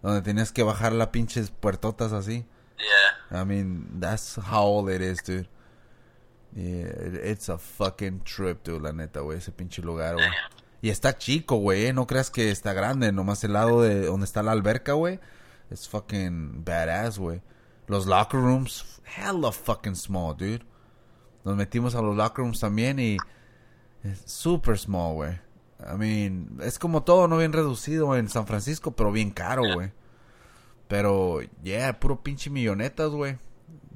donde tenías que bajar las pinches puertotas así. Yeah. I mean, that's how old it is, dude. Yeah, it's a fucking trip, dude, la neta, güey, ese pinche lugar, güey. Y está chico, güey, ¿eh? no creas que está grande, nomás el lado de donde está la alberca, güey es fucking badass, güey. Los locker rooms, hella fucking small, dude. Nos metimos a los locker rooms también y super small, güey. I mean, es como todo, no bien reducido en San Francisco, pero bien caro, güey. Pero, yeah, puro pinche millonetas, güey.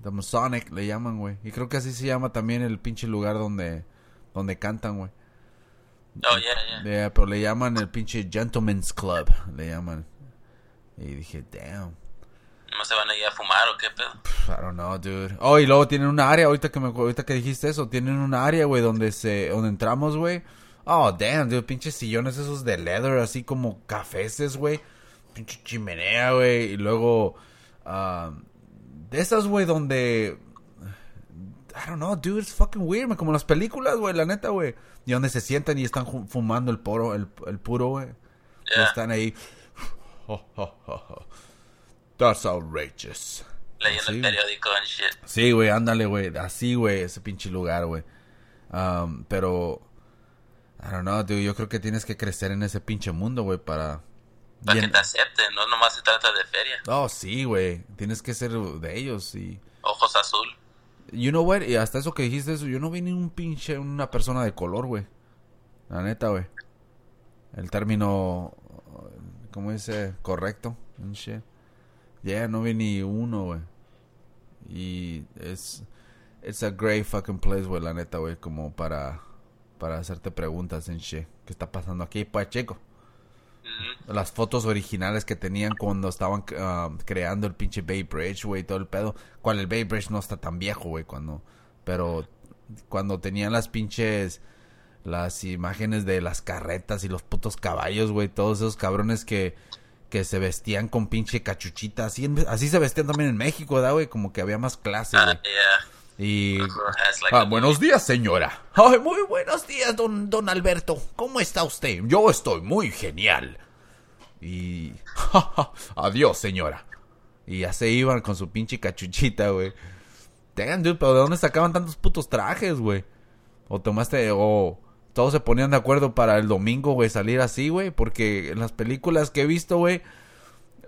The Masonic le llaman, güey. Y creo que así se llama también el pinche lugar donde, donde cantan, güey. Oh, yeah, yeah. Yeah, pero le llaman el pinche Gentleman's Club, le llaman. Y dije, damn. ¿No se van a ir a fumar o qué pedo? I don't know, dude. Oh, y luego tienen un área, ahorita que me ahorita que dijiste eso, tienen un área, güey, donde se donde entramos, güey. Oh, damn, dude, pinches sillones esos de leather así como cafeses, güey. Pinche chimenea, güey, y luego um, de esas, güey, donde I don't know, dude, it's fucking weird, como las películas, güey, la neta, güey. Y donde se sientan y están fumando el poro, el, el puro, güey. Están ahí That's outrageous. Leyendo el periódico and shit. Sí, güey, ándale, güey. Así, güey, ese pinche lugar, güey. Um, pero, I don't know, dude. Yo creo que tienes que crecer en ese pinche mundo, güey, para... Para que te acepten, no nomás se trata de feria. Oh, sí, güey. Tienes que ser de ellos y... Ojos azul. You know what? Y hasta eso que dijiste eso, yo no vi ni un pinche, una persona de color, güey. La neta, güey. El término ¿Cómo dice? Correcto. Ya, yeah, no vi ni uno, güey. Y es. It's a great fucking place, güey, la neta, güey. Como para. Para hacerte preguntas en shit. ¿Qué está pasando aquí, pues, chico? Las fotos originales que tenían cuando estaban um, creando el pinche Bay Bridge, güey, todo el pedo. Cual el Bay Bridge no está tan viejo, güey, cuando. Pero. Cuando tenían las pinches las imágenes de las carretas y los putos caballos, güey. Todos esos cabrones que, que se vestían con pinche cachuchita. Así, así se vestían también en México, ¿verdad, güey? Como que había más clase, Uh, güey. yeah. Y... Ah, a- buenos días, señora. Ay, muy buenos días, don, don Alberto. ¿Cómo está usted? Yo estoy muy genial. Y... Adiós, señora. Y ya se iban con su pinche cachuchita, güey. Tengan, dude, pero ¿de dónde sacaban tantos putos trajes, güey? O tomaste... O todos se ponían de acuerdo para el domingo, güey, salir así, güey. Porque en las películas que he visto, güey...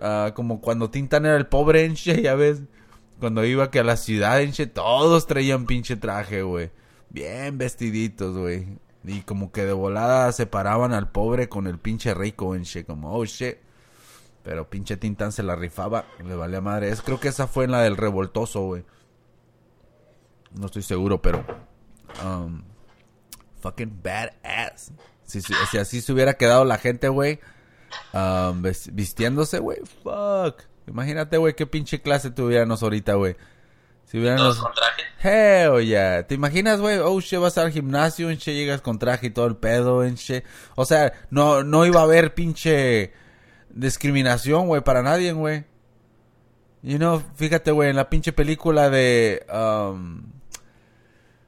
ah, como cuando Tintan era el pobre enche, ya ves. Cuando iba que a la ciudad, enche, todos traían pinche traje, güey. Bien vestiditos, güey. Y como que de volada separaban al pobre con el pinche rico, enche. Como, oh, shit. Pero pinche Tintán se la rifaba. Le valía madre. Es, creo que esa fue en la del revoltoso, güey. No estoy seguro, pero... um, fucking badass. Si, así se hubiera quedado la gente, güey. um, vistiéndose, güey. Fuck. Imagínate, güey, qué pinche clase tuviéramos ahorita, güey. Si hubiéramos... Todos con traje. Hell yeah. ¿Te imaginas, güey? Oh, shit, vas al gimnasio, en che, llegas con traje y todo el pedo, en che. O sea, no, no iba a haber pinche discriminación, güey, para nadie, güey. You know, fíjate, güey, en la pinche película de... Um,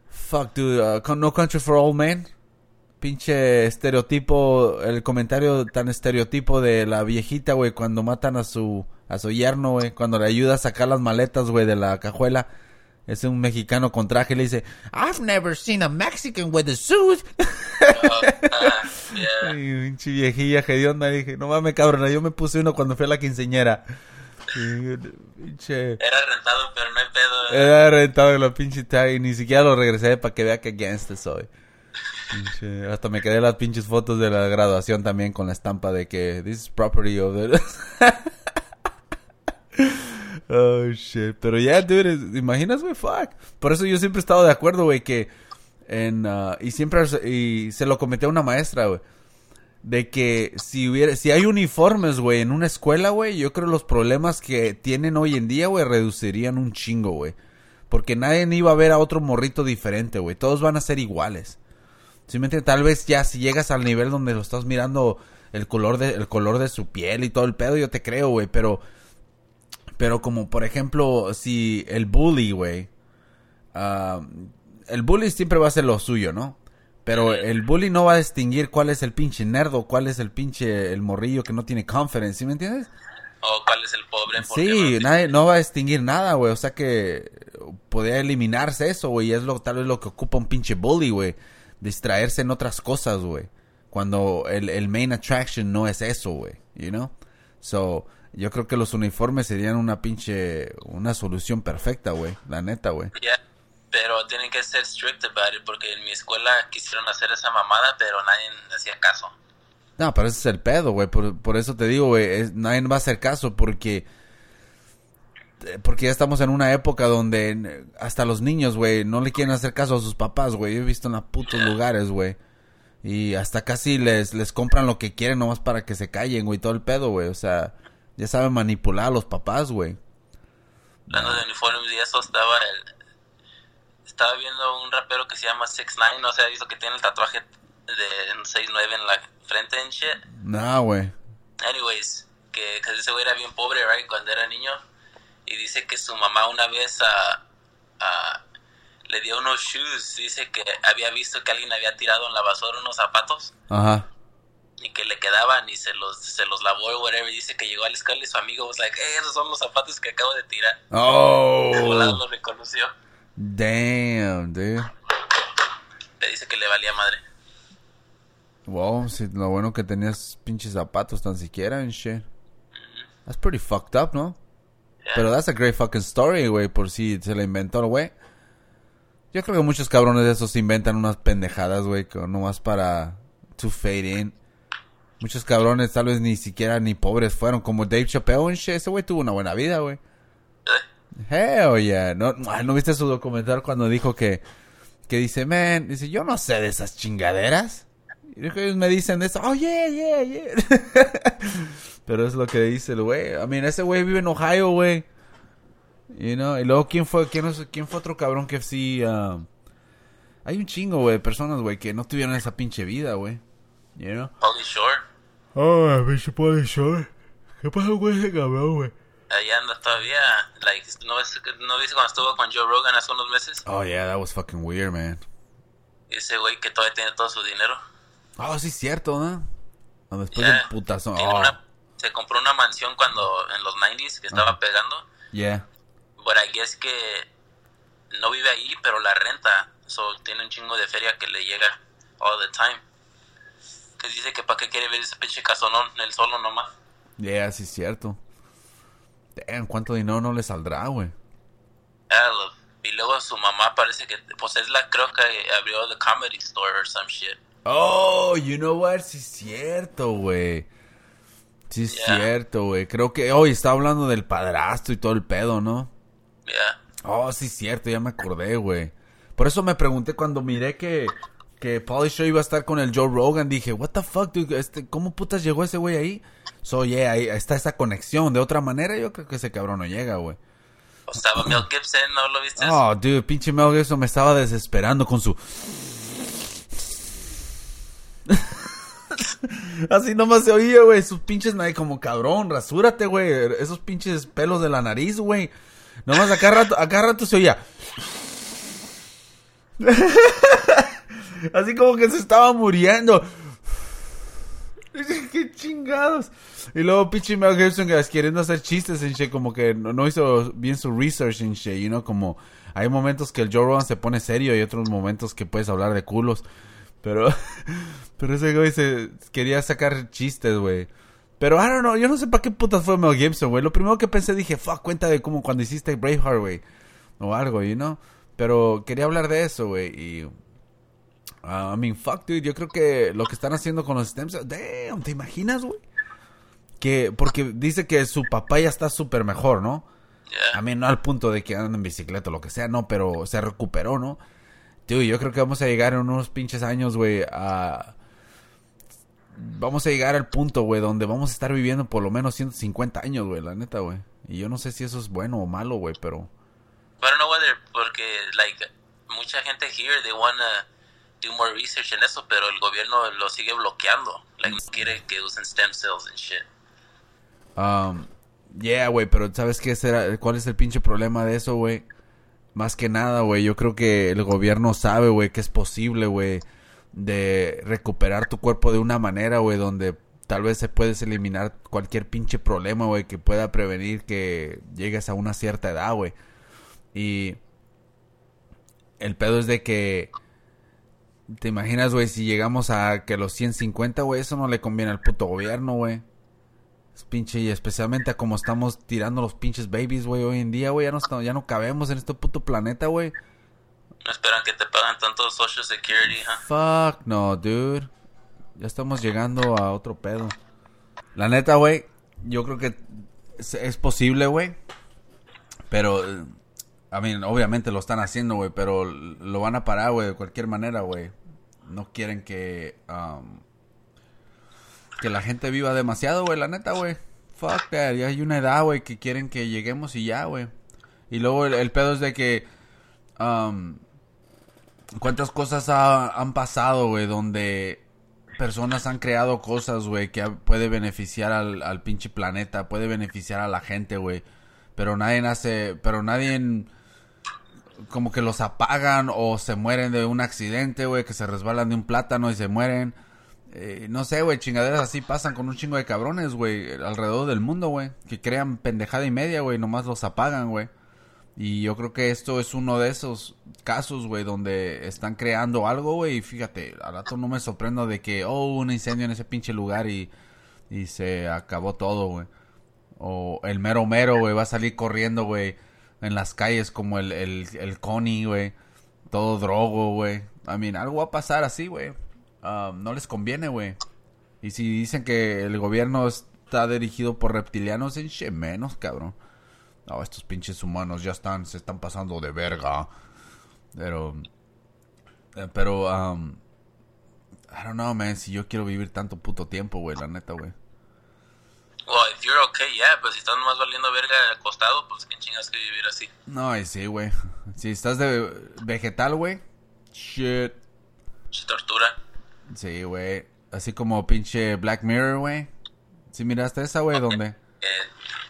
fuck, dude, uh, No Country for Old Men. Pinche estereotipo, el comentario tan estereotipo de la viejita, güey, cuando matan a su, a su yerno, güey, cuando le ayuda a sacar las maletas, güey, de la cajuela. Es un mexicano con traje y le dice, I've never seen a Mexican with a suit. Oh, ah, yeah. Y pinche viejilla hedionda, dije, no mames, cabrón, yo me puse uno cuando fui a la quinceñera. Y. Era rentado, pero no hay pedo. Era rentado en la pinche tag y ni siquiera lo regresé para que vea que gangster soy. Pinche, hasta me quedé las pinches fotos de la graduación también con la estampa de que this is property of the... oh shit, pero ya, dude, es- imaginas, güey, fuck. Por eso yo siempre he estado de acuerdo, güey, que en ah, y siempre y se lo comenté a una maestra, güey. De que si hubiera, si hay uniformes, güey, en una escuela, güey, yo creo los problemas que tienen hoy en día, güey, reducirían un chingo, güey. Porque nadie iba a ver a otro morrito diferente, güey. Todos van a ser iguales. ¿Sí me entiendes? Tal vez ya si llegas al nivel donde lo estás mirando el color de, el color de su piel y todo el pedo, yo te creo, güey. Pero, pero como por ejemplo, si el bully, güey. ah, el bully siempre va a ser lo suyo, ¿no? Pero el bully no va a distinguir cuál es el pinche nerdo, cuál es el pinche, el morrillo que no tiene confidence, ¿sí me entiendes? O cuál es el pobre. Sí, no- nadie, no va a distinguir nada, güey. O sea que podría eliminarse eso, güey. Y es lo, tal vez lo que ocupa un pinche bully, güey. Distraerse en otras cosas, güey. Cuando el, el main attraction no es eso, güey. You know? So, yo creo que los uniformes serían una pinche, una solución perfecta, güey. La neta, güey. Yeah, Pero tienen que ser strict about it porque en mi escuela quisieron hacer esa mamada, pero nadie hacía caso. No, pero ese es el pedo, güey. Por, por eso te digo, güey. es- Nadie va a hacer caso porque... eh, Porque ya estamos en una época donde hasta los niños, güey, no le quieren hacer caso a sus papás, güey. Yo he visto en los putos lugares, güey. Y hasta casi les, les compran lo que quieren nomás para que se callen, güey. Todo el pedo, güey. O sea, ya saben manipular a los papás, güey. Hablando de uniformes y eso, estaba el... Estaba viendo un rapero que se llama 6ix9ine, o sea, hizo que tiene el tatuaje de un 6'9 en la frente en shit. Nah, güey. Anyways, que, que ese güey era bien pobre, right, cuando era niño. Y dice que su mamá una vez a, a- le dio unos shoes. Dice que había visto que alguien había tirado en la basura unos zapatos Ajá. Y que le quedaban y se los, se los lavó o whatever. Y dice que llegó a la escuela y su amigo was like, hey, esos son los zapatos que acabo de tirar. Oh. lo reconoció. Damn, dude. Le dice que le valía madre. Wow, sí, lo bueno que tenías pinches zapatos tan siquiera and shit. That's pretty fucked up, ¿no? Yeah. Pero that's a great fucking story, güey, por si se la inventó el güey. Yo creo que muchos cabrones de esos inventan unas pendejadas, güey, nomás para to fade in. Muchos cabrones tal vez ni siquiera ni pobres fueron, como Dave Chappelle. Ese güey tuvo una buena vida, güey. Eh, Hell yeah. ¿No, ¿No viste su documental cuando dijo que, que dice, man, dice, yo no sé de esas chingaderas? Y ellos me dicen eso, oh yeah, yeah, yeah. Pero es lo que dice el güey. I mean, ese güey vive en Ohio, güey. You know, y luego quién fue, quién, quién fue otro cabrón que sí, um, Hay un chingo, güey, de personas, güey, que no tuvieron esa pinche vida, güey. You know? Shore. Oh, pinche Pauly Shore. ¿Qué pasó con ese cabrón, güey? Ahí anda todavía. Like, ¿no, ves, ¿No viste cuando estuvo con Joe Rogan hace unos meses? Oh, yeah, that was fucking weird, man. Y ese güey que todavía tiene todo su dinero. Oh, sí, cierto, ¿no? Después Yeah. del putazo. Oh, una- se compró una mansión cuando en los 90s que estaba Ajá. pegando. yeah. But I guess que no vive ahí, pero la renta. So tiene un chingo de feria que le llega all the time. Que dice que para qué quiere ver ese pinche casonón, el solo nomás. Yeah, sí, cierto. Damn, ¿cuánto dinero no le saldrá, güey? Y luego su mamá parece que, pues es la creo que abrió the comedy store or some shit. Oh, you know what? Sí, es cierto, güey. Sí, es Yeah. cierto, güey. Creo que hoy está hablando del padrastro y todo el pedo, ¿no? Yeah. Oh, sí, es cierto, ya me acordé, güey. Por eso me pregunté cuando miré que, que Pauly Show iba a estar con el Joe Rogan. Dije, what the fuck, dude? Este, ¿Cómo putas llegó ese güey ahí? So, yeah, ahí está esa conexión. De otra manera, yo creo que ese cabrón no llega, güey. O estaba Mel Gibson, ¿no lo viste? Oh, dude, pinche Mel Gibson me estaba desesperando con su... Así nomás se oía, güey, sus pinches, como cabrón, rasúrate, güey, esos pinches pelos de la nariz, güey. Nomás acá rato, acá rato se oía. Así como que se estaba muriendo. Qué chingados. Y luego pinche Mel Gibson que queriendo hacer chistes en shit, como que no, hizo bien su research en shit, you know, como hay momentos que el Joe Rogan se pone serio y otros momentos que puedes hablar de culos. Pero, pero ese güey se quería sacar chistes, güey. Pero, I don't know, yo no sé para qué putas fue Mel Gibson, güey. Lo primero que pensé, dije, fuck, cuenta de como cuando hiciste Braveheart, güey. O algo, you know. Pero quería hablar de eso, güey. Y, uh, I mean, fuck, dude. Yo creo que lo que están haciendo con los stem cells, damn, ¿te imaginas, güey? Que, porque dice que su papá ya está súper mejor, ¿no? Yeah. A mí no al punto de que anda en bicicleta o lo que sea, no, pero se recuperó, ¿no? Tío, yo creo que vamos a llegar en unos pinches años, güey, a... Vamos a llegar al punto, güey, donde vamos a estar viviendo por lo menos 150 años, güey, la neta, güey. Y yo no sé si eso es bueno o malo, güey, pero... I don't know whether, porque, like, mucha gente here, they wanna do more research en eso, pero el gobierno lo sigue bloqueando. Like, no quiere que usen stem cells and shit. Um, yeah, güey, pero ¿sabes qué será? ¿Cuál es el pinche problema de eso, güey? Más que nada, güey, yo creo que el gobierno sabe, güey, que es posible, güey, de recuperar tu cuerpo de una manera, güey, donde tal vez se puedes eliminar cualquier pinche problema, güey, que pueda prevenir que llegues a una cierta edad, güey. Y el pedo es de que te imaginas, güey, si llegamos a que los 150, güey, eso no le conviene al puto gobierno, güey. Es pinche, y especialmente a como estamos tirando los pinches babies, güey, hoy en día, güey, ya no, estamos- ya no cabemos en este puto planeta, güey. No esperan que te pagan tanto Social Security? Fuck, no, dude. Ya estamos llegando a otro pedo. La neta, güey, yo creo que es, es posible, güey. Pero, eh, a mí, obviamente lo están haciendo, güey, pero lo van a parar, güey, de cualquier manera, güey. No quieren que, um, que la gente viva demasiado, güey, la neta, güey. Fuck that, ya hay una edad, güey, que quieren que lleguemos y ya, güey. Y luego el, pedo es de que, um, cuántas cosas ha- han pasado, güey, donde personas han creado cosas, güey, que puede beneficiar al, al pinche planeta, puede beneficiar a la gente, güey. Pero nadie hace, pero nadie como que los apagan o se mueren de un accidente, güey, que se resbalan de un plátano y se mueren. Eh, no sé, güey, chingaderas así pasan con un chingo de cabrones, güey, alrededor del mundo, güey, que crean pendejada y media, güey, nomás los apagan, güey. Y yo creo que esto es uno de esos casos, güey, donde están creando algo, güey. Y fíjate, al rato no me sorprendo de que, oh, un incendio en ese pinche lugar y, y se acabó todo, güey. O el mero mero, güey, va a salir corriendo, güey, en las calles como el, el, el Connie, güey. Todo drogo, güey. I mean, algo va a pasar así, güey. Um, no les conviene, güey. Y si dicen que el gobierno está dirigido por reptilianos, en che menos, cabrón. No, estos pinches humanos ya están, se están pasando de verga. Pero, eh, pero, um, I don't know, man, si yo quiero vivir tanto puto tiempo, güey, la neta, güey. You're okay, yeah, pues si estás nomás valiendo verga acostado, pues qué chingas que vivir así. No, y sí, güey. Si estás de vegetal, güey, Shit. Se tortura. Sí, güey. Así como pinche Black Mirror, güey. ¿Sí miraste esa, güey? ¿Dónde? Eh,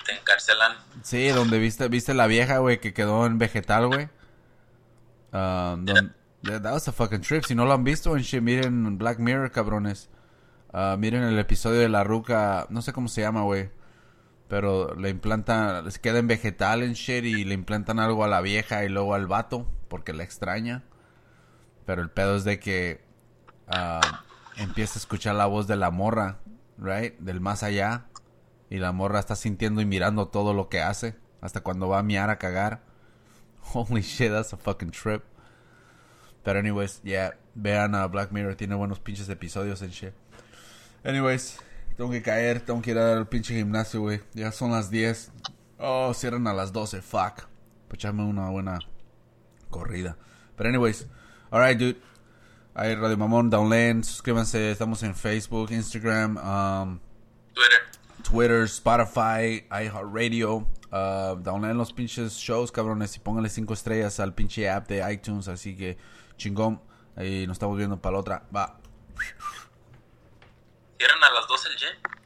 te encarcelan. Sí, donde viste, viste la vieja, güey, que quedó en vegetal, güey. Ah, don- that that was a fucking trip. Si no lo han visto, en shit, miren Black Mirror, cabrones. Ah, miren el episodio de la ruca, no sé cómo se llama, güey. Pero le implantan, se queda en vegetal en shit y le implantan algo a la vieja y luego al vato, porque la extraña. Pero el pedo es de que ah, empieza a escuchar la voz de la morra, right? Del más allá. Y la morra está sintiendo y mirando todo lo que hace. Hasta cuando va a miar a cagar. Holy shit, that's a fucking trip. Pero anyways, yeah. Vean a Black Mirror. Tiene buenos pinches episodios en shit. Anyways, tengo que caer. Tengo que ir a dar al pinche gimnasio, güey. Ya son las 10. Oh, cierran a las 12. Fuck. Pues echarme una buena corrida. Pero anyways. Alright, dude. Ahí Radio Mamón, download, suscríbanse. Estamos en Facebook, Instagram, um, Twitter. Twitter, Spotify, iHeartRadio. Uh, downloaden los pinches shows, cabrones, y pónganle cinco estrellas al pinche app de iTunes. Así que chingón. Ahí nos estamos viendo para la otra. Va. ¿Cierran a las 12 el gym?